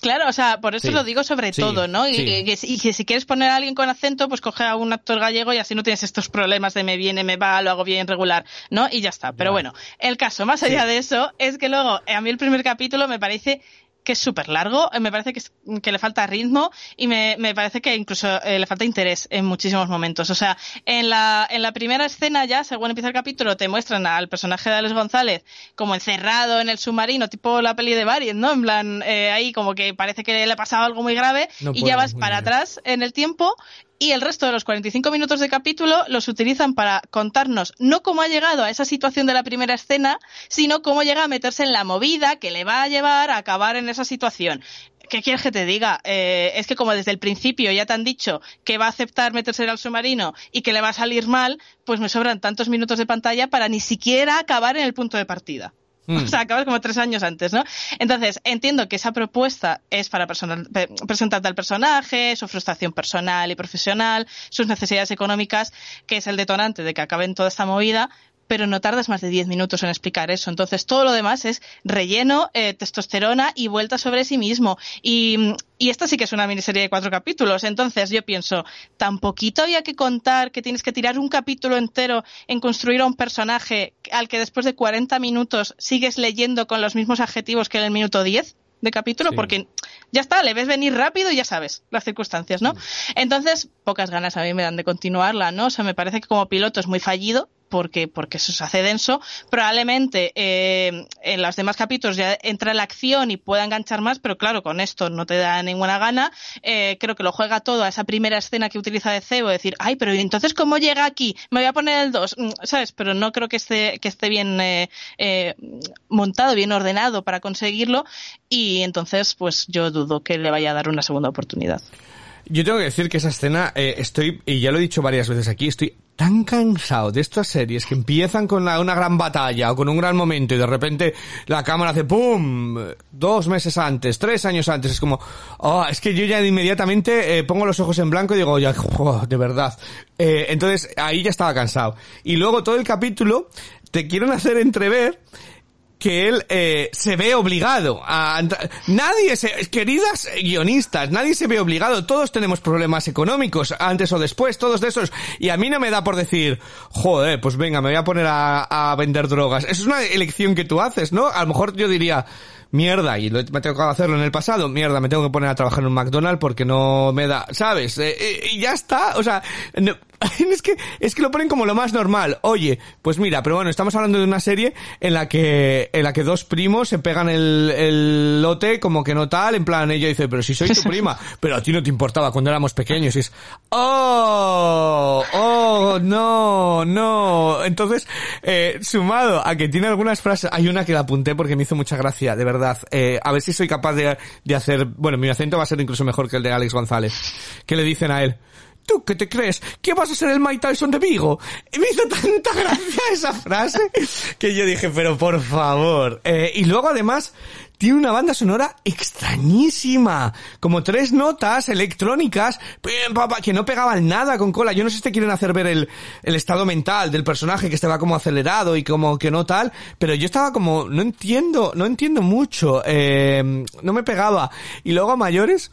Claro, o sea, por eso Sí. lo digo sobre Sí, todo, ¿no? Y, sí. si- y que si quieres poner a alguien con acento, pues coge a un actor gallego y así no tienes estos problemas de me viene, me va, lo hago bien regular, ¿no? Y ya está. Pero bueno, el caso, más allá de eso, es que luego, a mí el primer capítulo me parece que es súper largo, eh, me parece que, es- que le falta ritmo y me, me parece que incluso eh, le falta interés en muchísimos momentos. O sea, en la, en la primera escena ya, según empieza el capítulo, te muestran al personaje de Alex González como encerrado en el submarino, tipo la peli de Variant, ¿no? En plan, eh, ahí como que parece que le ha pasado algo muy grave No y puedo, ya vas para bien. atrás en el tiempo y el resto de los 45 minutos de capítulo los utilizan para contarnos no cómo ha llegado a esa situación de la primera escena, sino cómo llega a meterse en la movida que le va a llevar a acabar en esa situación. ¿Qué quieres que te diga? Eh, es que como desde el principio ya te han dicho que va a aceptar meterse al submarino y que le va a salir mal, pues me sobran tantos minutos de pantalla para ni siquiera acabar en el punto de partida. Mm. [laughs] O sea, acabas como tres años antes, ¿no? Entonces, entiendo que esa propuesta es para personal- pe- presentarte al personaje, su frustración personal y profesional, sus necesidades económicas, que es el detonante de que acaben toda esta movida, pero no tardas más de 10 minutos en explicar eso. Entonces, todo lo demás es relleno, eh, testosterona y vuelta sobre sí mismo. Y, y esta sí que es una miniserie de cuatro capítulos. Entonces, yo pienso, tan poquito había que contar que tienes que tirar un capítulo entero en construir a un personaje al que después de 40 minutos sigues leyendo con los mismos adjetivos que en el minuto 10 de capítulo, Sí. porque ya está, le ves venir rápido y ya sabes las circunstancias, ¿no? Entonces, pocas ganas a mí me dan de continuarla, ¿no? O sea, me parece que como piloto es muy fallido, porque, porque eso se hace denso. Probablemente eh, en los demás capítulos ya entra la acción y pueda enganchar más, pero claro, con esto no te da ninguna gana. Eh, creo que lo juega todo a esa primera escena que utiliza de cebo, decir, ay, pero ¿y entonces cómo llega aquí? Me voy a poner el 2, ¿sabes? Pero no creo que esté, que esté bien eh, montado, bien ordenado para conseguirlo y entonces pues yo dudo que le vaya a dar una segunda oportunidad. Yo tengo que decir que esa escena, eh, estoy, y ya lo he dicho varias veces aquí, estoy tan cansado de estas series que empiezan con una gran batalla o con un gran momento y de repente la cámara hace ¡pum! Dos meses antes, tres años antes. Es como, oh, es que yo ya inmediatamente eh, pongo los ojos en blanco y digo, jo, de verdad. Eh, entonces ahí ya estaba cansado. Y luego todo el capítulo te quieren hacer entrever que él eh, se ve obligado a nadie se queridas guionistas nadie se ve obligado todos tenemos problemas económicos antes o después todos de esos y a mí no me da por decir joder pues venga me voy a poner a, vender drogas eso es una elección que tú haces no a lo mejor yo diría mierda, y me tengo que hacerlo en el pasado, mierda, me tengo que poner a trabajar en un McDonald's porque no me da, ¿sabes? Eh, eh, y ya está, o sea, [laughs] es que, es que lo ponen como lo más normal. Oye, pues mira, pero bueno, estamos hablando de una serie en la que, en la que dos primos se pegan el, el lote como que no tal, en plan, ella dice, pero si soy tu [laughs] prima, pero a ti no te importaba cuando éramos pequeños, y es, oh, oh, no, no. Entonces, eh, sumado a que tiene algunas frases, hay una que la apunté porque me hizo mucha gracia, de verdad, eh, a ver si soy capaz de, de hacer, bueno, mi acento va a ser incluso mejor que el de Alex González, que le dicen a él, ¿Tú qué te crees? ¿Que vas a ser el Mike Tyson de Vigo? Me hizo tanta gracia esa frase que yo dije, pero por favor. Eh, y luego además tiene una banda sonora extrañísima. Como tres notas electrónicas que no pegaban nada con cola. Yo no sé si te quieren hacer ver el, el estado mental del personaje que estaba como acelerado y como que no tal, pero yo estaba como, no entiendo, no entiendo mucho. Eh, no me pegaba. Y luego a mayores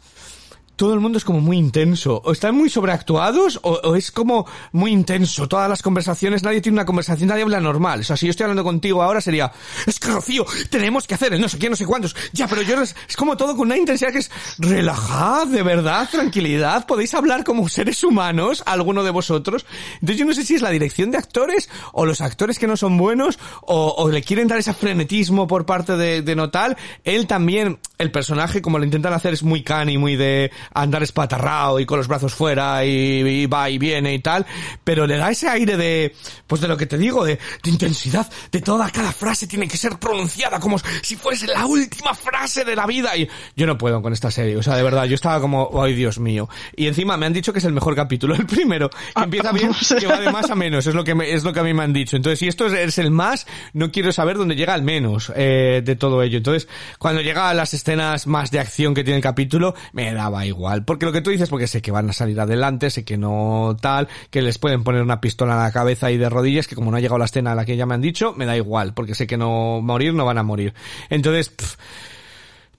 todo el mundo es como muy intenso. O están muy sobreactuados o, es como muy intenso. Todas las conversaciones, nadie tiene una conversación, nadie habla normal. O sea, si yo estoy hablando contigo ahora sería, es que Rocío, tenemos que hacer no sé qué, no sé cuántos. Ya, pero yo es, es como todo con una intensidad que es relajad, de verdad, tranquilidad. Podéis hablar como seres humanos, alguno de vosotros. Entonces yo no sé si es la dirección de actores o los actores que no son buenos o, o le quieren dar ese frenetismo por parte de, de Notal. Él también, el personaje, como lo intentan hacer, es muy cani, muy de andar espatarrado y con los brazos fuera y, y va y viene y tal, pero le da ese aire de, pues de lo que te digo, de, de intensidad, de toda cada frase tiene que ser pronunciada como si fuese la última frase de la vida y yo no puedo con esta serie, o sea, de verdad, yo estaba como, ay Dios mío, y encima me han dicho que es el mejor capítulo, el primero, que empieza bien, que va de más a menos, es lo que me- es lo que a mí me han dicho, entonces si esto es, es el más, no quiero saber dónde llega el menos eh, de todo ello, entonces cuando llega a las escenas más de acción que tiene el capítulo, me daba igual, porque lo que tú dices, porque sé que van a salir adelante, sé que no tal, que les pueden poner una pistola en la cabeza y de rodillas, que como no ha llegado la escena a la que ya me han dicho, me da igual, porque sé que no morir no van a morir. Entonces, pff,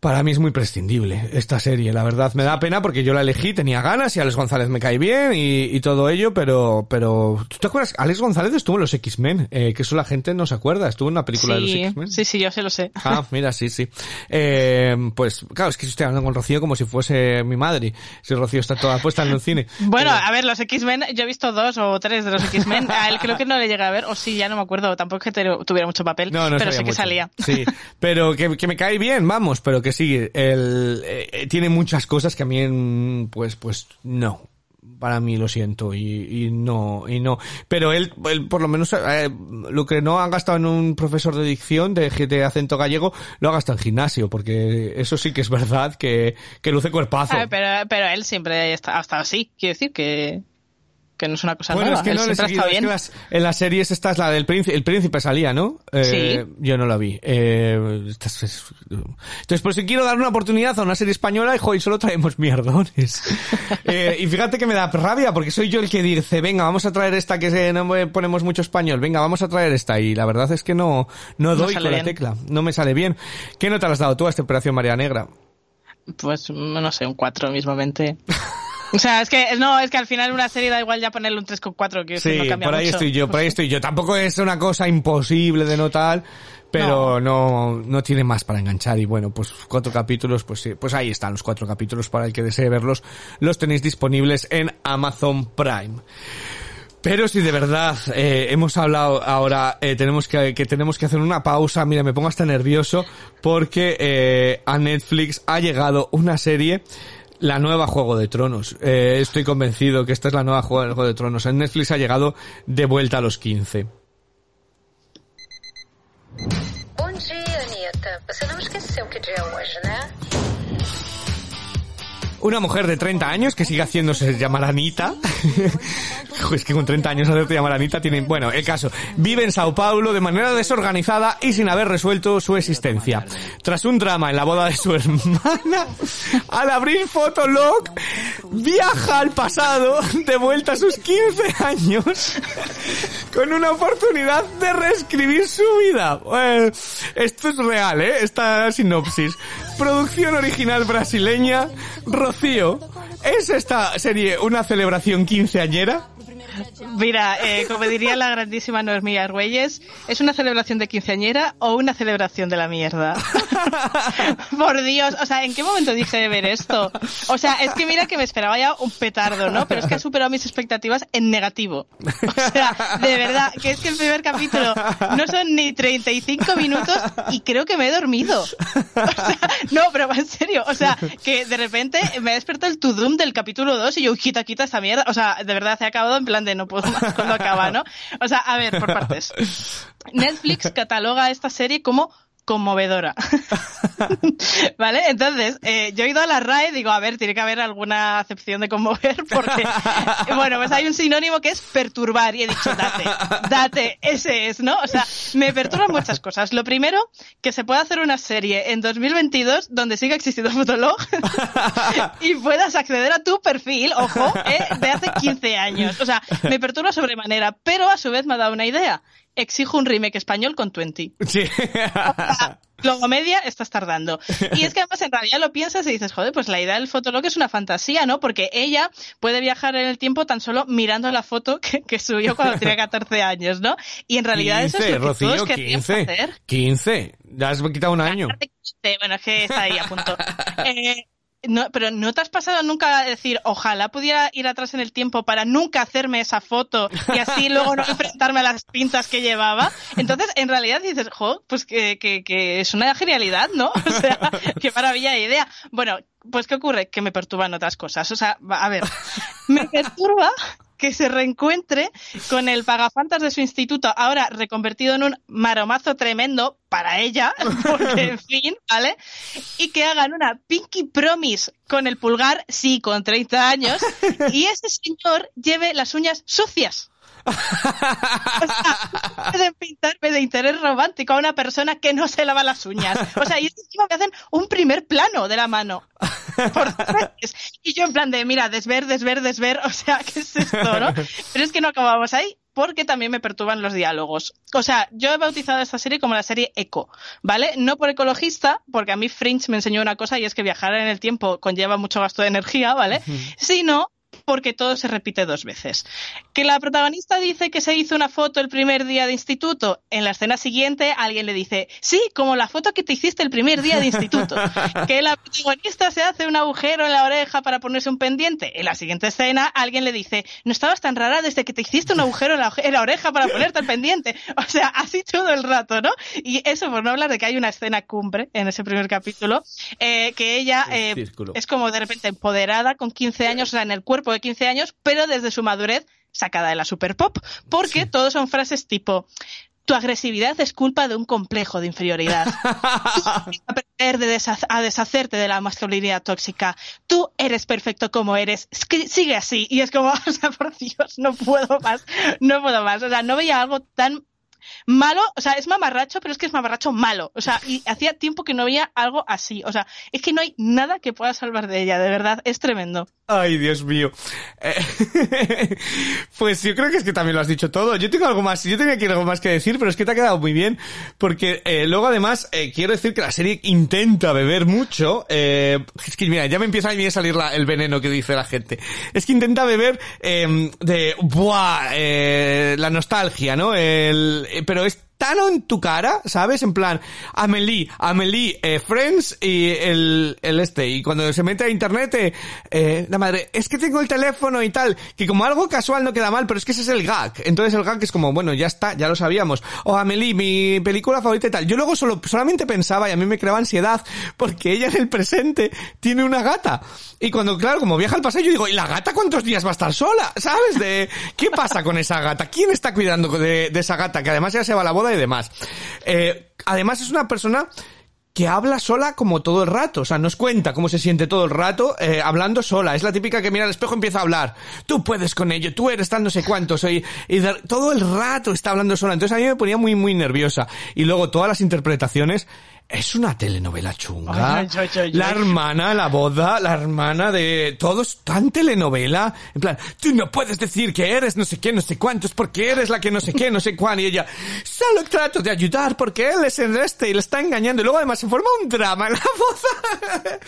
para mí es muy prescindible esta serie, la verdad. Me da pena porque yo la elegí, tenía ganas y Alex González me cae bien y, y todo ello, pero, pero, ¿tú te acuerdas? Alex González estuvo en los X-Men, eh, que eso la gente no se acuerda, estuvo en una película de los X-Men. sí, sí, yo se lo sé. Ah, mira, sí, sí. Eh, pues, claro, es que estoy hablando con Rocío como si fuese mi madre. Si Rocío está toda puesta en el cine. Bueno, a ver, los X-Men, yo he visto dos o tres de los X-Men. A él creo que no le llega a ver, o sí, ya no me acuerdo. Tampoco es que tuviera mucho papel, No, no pero sé que salía. Sí, pero que, que me cae bien, vamos, pero que sí, el, eh, tiene muchas cosas que a mí, mm, pues, pues, no. Para mí lo siento y, y no, y no. Pero él, por lo menos, eh, lo que no ha gastado en un profesor de dicción de, de acento gallego, lo ha gastado en gimnasio, porque eso sí que es verdad que, que luce cuerpazo. Ah, pero, él siempre ha estado así. Quiero decir que, que no es una cosa Bueno, nueva. es que no siempre ha seguido, estado es que bien. las- en las series esta es la del príncipe, el príncipe salía, ¿no? Eh, Sí. Yo no la vi. Eh, entonces, por si quiero dar una oportunidad a una serie española, y joder, solo traemos mierdones. [laughs] Eh, y fíjate que me da rabia, porque soy yo el que dice, venga, vamos a traer esta que no ponemos mucho español, venga, vamos a traer esta. Y la verdad es que no, no No doy sale con la tecla. No me sale bien. ¿Qué nota le has dado tú a esta Operación María Negra? Pues no sé, un 4 mismamente. [laughs] O sea, es que no, es que al final una serie da igual ya ponerle un 3,4, que Sí, no cambia por ahí mucho. estoy yo, por ahí estoy yo. Tampoco es una cosa imposible de notar, pero no. no, tiene más para enganchar. Y bueno, pues cuatro capítulos, pues sí, pues ahí están los cuatro capítulos para el que desee verlos. Los tenéis disponibles en Amazon Prime. Pero si de verdad eh, hemos hablado ahora, eh, tenemos que, que tenemos que hacer una pausa. Mira, me pongo hasta nervioso porque eh, a Netflix ha llegado una serie, la nueva Juego de Tronos. Eh, estoy convencido que esta es la nueva Juego de Tronos. En Netflix ha llegado de vuelta a los 15. Bom dia, Anitta. Você não esqueceu que dia é hoje, né? Una mujer de 30 años que sigue haciéndose llamar Anita. [laughs] Es que con 30 años hacerte llamar Anita tiene... Bueno, el caso. Vive en Sao Paulo de manera desorganizada y sin haber resuelto su existencia. Tras un drama en la boda de su [laughs] hermana, al abrir Fotolog, viaja al pasado de vuelta a sus 15 años con una oportunidad de reescribir su vida. Eh, esto es real, ¿eh? Esta sinopsis. Producción original brasileña. Rocío, ¿es esta serie una celebración quinceañera? Mira, eh, como diría la grandísima Noemí Argüelles, ¿es una celebración de quinceañera o una celebración de la mierda? [laughs] [laughs] Por Dios, o sea, ¿en qué momento dije de ver esto? O sea, es que mira que me esperaba ya un petardo, ¿no? Pero es que ha superado mis expectativas en negativo. O sea, de verdad, que es que el primer capítulo no son ni 35 minutos y creo que me he dormido. O sea, no, pero en serio, o sea, que de repente me ha despertado el tudum del capítulo 2 y yo, quita, quita esta mierda. O sea, de verdad se ha acabado en plan de no puedo más cuando acaba, ¿no? O sea, a ver, por partes. Netflix cataloga esta serie como conmovedora. [laughs] ¿Vale? Entonces, eh, yo he ido a la RAE, digo, a ver, tiene que haber alguna acepción de conmover, porque, [laughs] bueno, pues hay un sinónimo que es perturbar, y he dicho, date, date, ese es, ¿no? O sea, me perturban muchas cosas. Lo primero, que se pueda hacer una serie en 2022 donde siga existiendo Fotolog [laughs] y puedas acceder a tu perfil, ojo, eh, de hace 15 años. O sea, me perturba sobremanera, pero a su vez me ha dado una idea exijo un remake español con 20. Sí. [laughs] Logomedia estás tardando. Y es que además en realidad lo piensas y dices, joder, pues la idea del fotolog es una fantasía, ¿no? Porque ella puede viajar en el tiempo tan solo mirando la foto que, que subió cuando tenía 14 años, ¿no? Y en realidad 15, eso es lo que Rocío, todos querríamos 15, hacer. 15. Ya has quitado un año. Bueno, es que está ahí a punto. Eh, [laughs] no, pero ¿no te has pasado nunca a decir, ojalá pudiera ir atrás en el tiempo para nunca hacerme esa foto y así luego no enfrentarme a las pintas que llevaba? Entonces, en realidad dices, jo, pues que, que, que es una genialidad, ¿no? [laughs] O sea, qué maravilla de idea. Bueno, pues ¿qué ocurre? Que me perturban otras cosas. O sea, a ver, me perturba que se reencuentre con el pagafantas de su instituto, ahora reconvertido en un maromazo tremendo para ella, [laughs] porque en fin, ¿vale? Y que hagan una Pinky Promise con el pulgar, sí, con 30 años, y ese señor lleve las uñas sucias. [laughs] O sea, pueden pintarme de interés romántico a una persona que no se lava las uñas. O sea, y es encima que hacen un primer plano de la mano. Por. Y yo en plan de, mira, desver, desver, desver, o sea, ¿qué es esto, no? Pero es que no acabamos ahí porque también me perturban los diálogos. O sea, yo he bautizado esta serie como la serie Eco, ¿vale? No por ecologista, porque a mí Fringe me enseñó una cosa y es que viajar en el tiempo conlleva mucho gasto de energía, ¿vale? Sino porque todo se repite dos veces. Que la protagonista dice que se hizo una foto el primer día de instituto. En la escena siguiente alguien le dice, sí, como la foto que te hiciste el primer día de instituto. [laughs] que la protagonista se hace un agujero en la oreja para ponerse un pendiente. En la siguiente escena alguien le dice, no estabas tan rara desde que te hiciste un agujero en la, en la oreja para ponerte el pendiente. O sea, así todo el rato, ¿no? Y eso por no hablar de que hay una escena cumbre en ese primer capítulo, eh, que ella eh, es como de repente empoderada con 15 años, o sea, en el cuerpo de 15 años, pero desde su madurez sacada de la super pop, porque todos son frases tipo tu agresividad es culpa de un complejo de inferioridad. [laughs] Tú aprender de a deshacerte de la masculinidad tóxica. Tú eres perfecto como eres. Es que sigue así. Y es como, [laughs] o sea, por Dios, no puedo más. No puedo más. O sea, no veía algo tan malo. O sea, es mamarracho, pero es que es mamarracho malo. O sea, y hacía tiempo que no veía algo así. O sea, es que no hay nada que pueda salvar de ella, de verdad. Es tremendo. Ay, Dios mío. Eh, [laughs] pues yo creo que es que también lo has dicho todo. Yo tengo algo más, yo tenía aquí algo más que decir, pero es que te ha quedado muy bien, porque eh, luego además eh, quiero decir que la serie intenta beber mucho. es que mira, ya me empieza a mí a salir la- el veneno que dice la gente. Es que intenta beber de, buah, la nostalgia, ¿no? El, pero es tan en tu cara, ¿sabes? En plan, Amelie, Amelie, eh, Friends y el, el este. Y cuando se mete a internet, eh, eh, la madre, es que tengo el teléfono y tal, que como algo casual no queda mal, pero es que ese es el gag. Entonces el gag es como, bueno, ya está, ya lo sabíamos. O Amelie, mi película favorita y tal. Yo luego solo, solamente pensaba y a mí me creaba ansiedad porque ella en el presente tiene una gata. Y cuando, claro, como viaja al pasado, yo digo, ¿y la gata cuántos días va a estar sola? ¿Sabes? De, ¿qué pasa con esa gata? ¿Quién está cuidando de, de esa gata? Que además ya se va a la boda y demás. Eh, además es una persona que habla sola como todo el rato, o sea, nos cuenta cómo se siente todo el rato eh, hablando sola. Es la típica que mira al espejo y empieza a hablar. Tú puedes con ello, tú eres tan no sé cuántos. Y, y todo el rato está hablando sola. Entonces a mí me ponía muy, muy nerviosa. Y luego todas las interpretaciones. Es una telenovela chunga. Ay, ay, ay, ay, la hermana, la boda, la hermana de todos tan telenovela. En plan, tú no puedes decir que eres no sé qué, no sé cuántos, porque eres la que no sé qué, no sé cuán. Y ella, solo trato de ayudar porque él es el este y le está engañando. Y luego además se forma un drama en la [laughs] boda.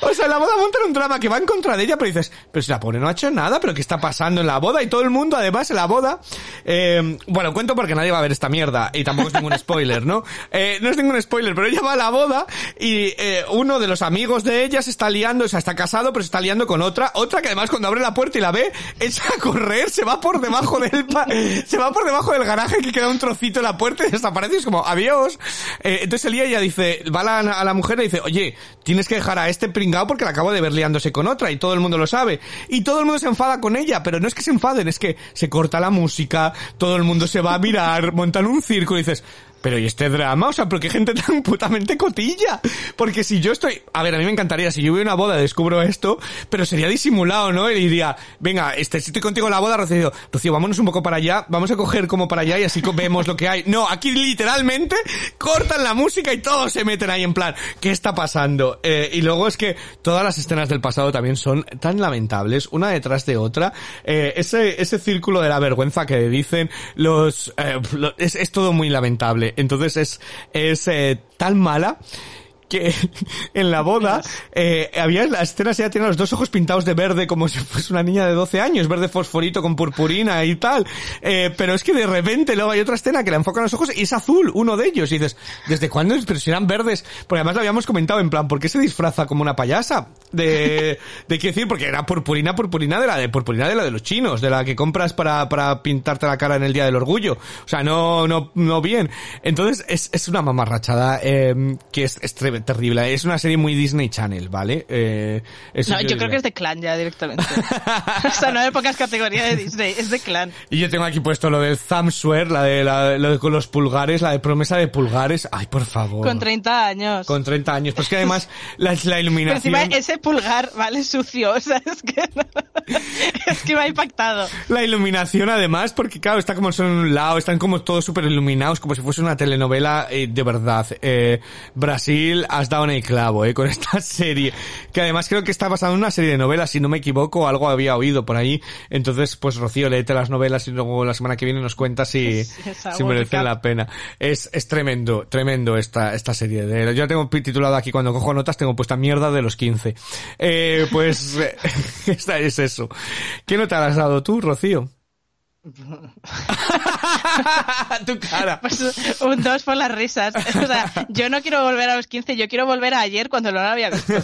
o sea, la boda montan un drama que va en contra de ella, pero dices, pero si la pobre no ha hecho nada, pero ¿qué está pasando en la boda? Y todo el mundo, además, en la boda, eh, bueno, cuento porque nadie va a ver esta mierda y tampoco es ningún [laughs] spoiler, ¿no? Eh, no es ningún spoiler, pero ella va a la boda y eh, uno de los amigos de ella se está liando, o sea, está casado, pero se está liando con otra, otra que además cuando abre la puerta y la ve, echa a correr, se va por debajo del pa- [laughs] se va por debajo del garaje que queda un trocito en la puerta y desaparece, y es como, adiós. Eh, entonces el día dice, va a la, a la mujer y dice, oye, tienes que dejar a este pringao porque la acabo de ver liándose con otra y todo el mundo lo sabe. Y todo el mundo se enfada con ella, pero no es que se enfaden, es que se corta la música, todo el mundo se va a mirar, montan un circo y dices, pero ¿y este drama? O sea, ¿pero qué gente tan [laughs] putamente cotilla? Porque si yo estoy... A ver, a mí me encantaría, si yo voy a una boda descubro esto, pero sería disimulado, ¿no? Y diría, venga, este, si estoy contigo en la boda, Rocío, Rocío, vámonos un poco para allá, vamos a coger como para allá y así vemos lo que hay. No, aquí literalmente cortan la música y todos se meten ahí en plan, ¿qué está pasando? Eh, y luego es que todas las escenas del pasado también son tan lamentables, una detrás de otra. Eh, ese, ese círculo de la vergüenza que dicen los, eh, es, es todo muy lamentable. Entonces es, es eh, tan mala que [laughs] en la boda eh, había la escena ella tenía los dos ojos pintados de verde como si fuese una niña de 12 años, verde fosforito con purpurina y tal. Eh, pero es que de repente luego hay otra escena que le enfocan los ojos y es azul, uno de ellos. Y dices, ¿desde cuándo? Pero si eran verdes. Porque además lo habíamos comentado en plan, ¿por qué se disfraza como una payasa? De, [laughs] de qué decir, porque era purpurina, purpurina de la de purpurina de la de los chinos, de la que compras para, para pintarte la cara en el día del orgullo. O sea, no, no, no bien. Entonces es, es una mamarrachada, eh, que es, es terrible. Es una serie muy Disney Channel, ¿vale? Eh, eso No, yo creo que es de clan ya directamente. [laughs] o sea, no hay pocas categorías de Disney, es de clan. Y yo tengo aquí puesto lo del thumbswear, la de, la, lo de con los pulgares, la de promesa de pulgares. Ay, por favor. Con 30 años. Con 30 años. Pues que además la, la Pero iluminación... encima ese pulgar, ¿vale? Sucio, o sea, es que, [laughs] es que me ha impactado. La iluminación además, porque claro, está como son en un lado, están como todos súper iluminados, como si fuese una telenovela eh, de verdad. Eh, Brasil, has dado en el clavo, eh, con esta [laughs] serie. Que además creo que está basada en una serie de novelas, si no me equivoco, algo había oído por ahí. Entonces, pues Rocío, léete las novelas y luego la semana que viene nos cuentas si, es recap. la pena. Es, es tremendo, tremendo esta, esta serie. De, yo tengo titulado aquí, cuando cojo notas, tengo puesta mierda de los 15. Eh, pues, [laughs] esta es eso. ¿Qué nota has dado tú, Rocío? [laughs] tu cara. Pues un 2 por las risas. [laughs] O sea, yo no quiero volver a los 15, yo quiero volver a ayer cuando no lo había visto.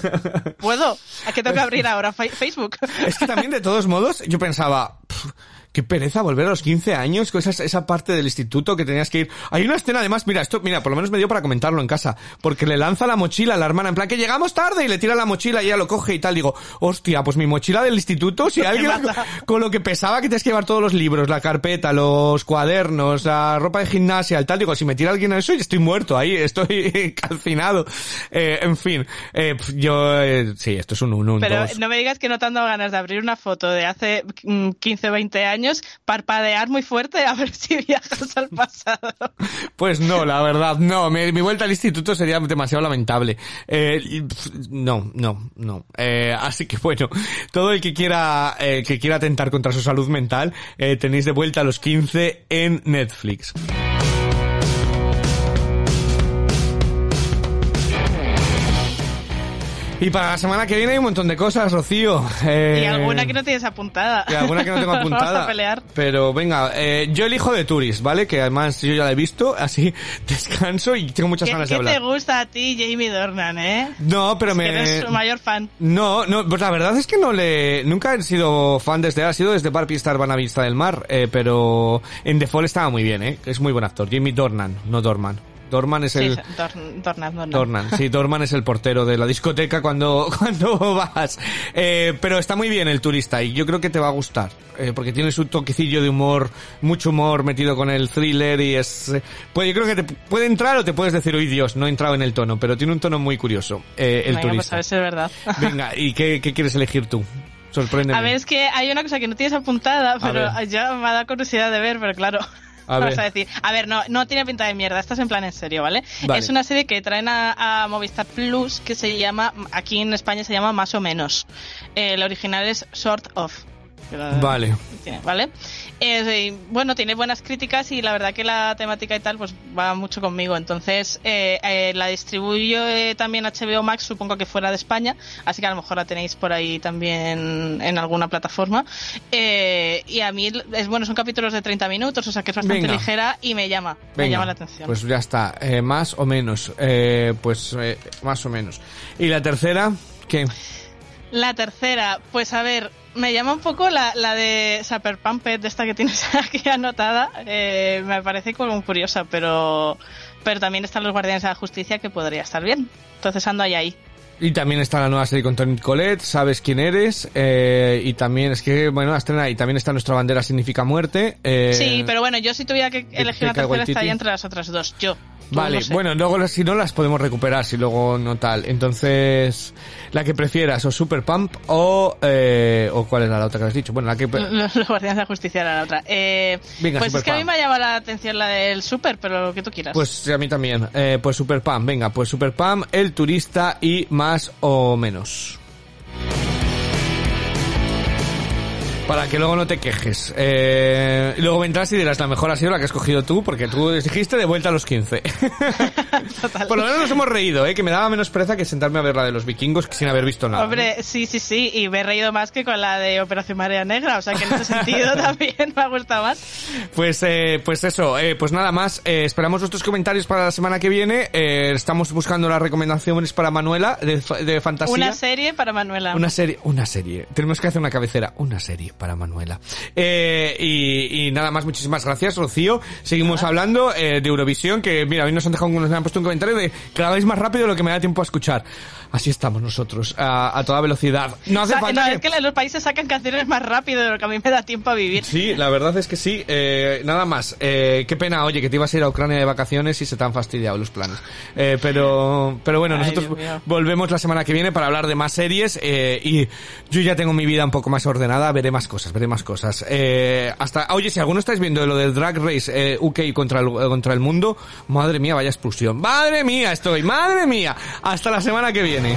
¿Puedo? ¿A qué tengo que abrir ahora? Facebook. Es que también, de todos modos, yo pensaba, "Pff, qué pereza volver a los 15 años con esa, esa parte del instituto que tenías que ir. Hay una escena, además, mira, esto, mira, por lo menos me dio para comentarlo en casa, porque le lanza la mochila a la hermana, en plan, que llegamos tarde, y le tira la mochila y ella lo coge y tal. Digo, hostia, pues mi mochila del instituto, si [laughs] alguien, con lo que pesaba que tienes que llevar todos los libros, la carpeta, los cuadernos, la ropa de gimnasia, el tal, digo, si me tira alguien a eso, yo estoy muerto ahí, [laughs] estoy calcinado. Eh, en fin, eh, yo, eh, sí, esto es un 1, un 2. Pero no me digas que no te han dado ganas de abrir una foto de hace mm, 15 o 20 años, parpadear muy fuerte a ver si viajas al pasado. Pues no, la verdad, no. Mi, vuelta al instituto sería demasiado lamentable. Eh, no, no, no. Eh, así que bueno, todo el que quiera, eh, que quiera atentar contra su salud mental, tenéis de vuelta a los 15 en Netflix. Y para la semana que viene hay un montón de cosas, Rocío. Eh, Y alguna que no tienes apuntada. y alguna que no tengo apuntada. [laughs] Vamos a pelear. Pero venga, eh, yo elijo de Tourist, ¿vale? Que además yo ya la he visto, así [laughs] descanso y tengo muchas ¿Qué, ganas de qué hablar. te gusta a ti, Jamie Dornan, eh? No, pero Es me... que eres su mayor fan. No, no, pues la verdad es que no le... Nunca he sido fan desde... Ha sido desde Barbie Star Van a Vista del Mar, eh, pero en The Fall estaba muy bien, ¿eh? Es muy buen actor. Jamie Dornan, no Dorman. Dorman es el... Sí, Dorn- Dornan, Dornan. Dornan, sí, Dorman es el portero de la discoteca cuando, [laughs] cuando vas. Eh, pero está muy bien el turista y yo creo que te va a gustar, eh, porque tiene su toquecillo de humor, mucho humor metido con el thriller y es... eh, pues yo creo que te puede entrar o te puedes decir, uy Dios, no he entrado en el tono, pero tiene un tono muy curioso, eh, el Venga, pues turista. a ver si es verdad. [laughs] Venga, ¿y qué, qué quieres elegir tú? Sorpréndeme. A ver, es que hay una cosa que no tienes apuntada, pero ya me ha dado curiosidad de ver, pero claro. A Vamos ver. a decir. A ver, no, no tiene pinta de mierda, estás en plan en serio, ¿vale? Vale. Es una serie que traen a, a Movistar Plus que se llama, aquí en España se llama Más o Menos. Eh, el original es Sort of. Vale. Tiene, ¿Vale? Eh, bueno, tiene buenas críticas y la verdad que la temática y tal pues va mucho conmigo. Entonces eh, eh, la distribuyo eh, también HBO Max, supongo que fuera de España, así que a lo mejor la tenéis por ahí también en alguna plataforma. Eh, y a mí es bueno, son capítulos de 30 minutos, o sea que es bastante Venga. ligera y me llama, me Venga, llama la atención. Pues ya está, eh, más o menos, eh, pues más o menos. ¿Y la tercera? ¿Qué? La tercera, pues a ver, me llama un poco la, la de Super Pumpet, de esta que tienes [laughs] aquí anotada. Eh, me parece como curiosa, pero, pero también están los Guardianes de la Justicia que podría estar bien. Entonces ando ahí ahí. Y también está la nueva serie con Tony Colette, sabes quién eres, eh, y también es que, bueno, estrena y también está nuestra bandera significa muerte. eh, sí, pero bueno, yo si tuviera que elegir una Taika tercera estaría entre las otras dos. Yo. Vale, no sé. bueno, luego si no las podemos recuperar, si luego no tal. Entonces, la que prefieras, o Super Pump, o, eh, o cuál era la otra que has dicho. Bueno, la que... Los, [laughs] los Guardianes de la Justicia era la otra. Eh, Venga, pues es que a mí Pump. me ha llamado la atención la del Super, pero lo que tú quieras. Pues a mí también. Eh, pues Super Pam, venga, pues Super Pam, el turista y más o menos. Para que luego no te quejes. Eh, luego vendrás y dirás, la mejor ha sido la que has cogido tú, porque tú dijiste de vuelta a los 15. [laughs] Por lo menos nos hemos reído, ¿eh? que me daba menos pereza que sentarme a ver la de los vikingos sin haber visto nada. Hombre, sí, sí, sí, y me he reído más que con la de Operación Marea Negra, o sea que en ese sentido [laughs] también me ha gustado más. Pues, eh, pues eso, eh, pues nada más. eh, esperamos vuestros comentarios para la semana que viene. Eh, estamos buscando las recomendaciones para Manuela de, de fantasía. Una serie para Manuela. Una serie, una serie. Tenemos que hacer una cabecera, una serie para Manuela. Eh, y, y nada más, muchísimas gracias, Rocío. Seguimos hablando eh, de Eurovisión, que mira, hoy nos han dejado, nos han puesto un comentario de que la veis más rápido de lo que me da tiempo a escuchar. Así estamos nosotros, a, a toda velocidad. No hace O sea, falta no, es que los países sacan canciones más rápido de lo que a mí me da tiempo a vivir. Sí, la verdad es que sí. Eh, nada más. Eh, qué pena, oye, que te ibas a ir a Ucrania de vacaciones y se te han fastidiado los planes. Eh, pero, pero bueno, Ay, nosotros volvemos la semana que viene para hablar de más series eh, y yo ya tengo mi vida un poco más ordenada, veré más cosas, veré más cosas. Eh, hasta, oye, si alguno estáis viendo lo del Drag Race eh, UK contra el, contra el mundo, madre mía, vaya expulsión. Madre mía, estoy, madre mía. Hasta la semana que viene.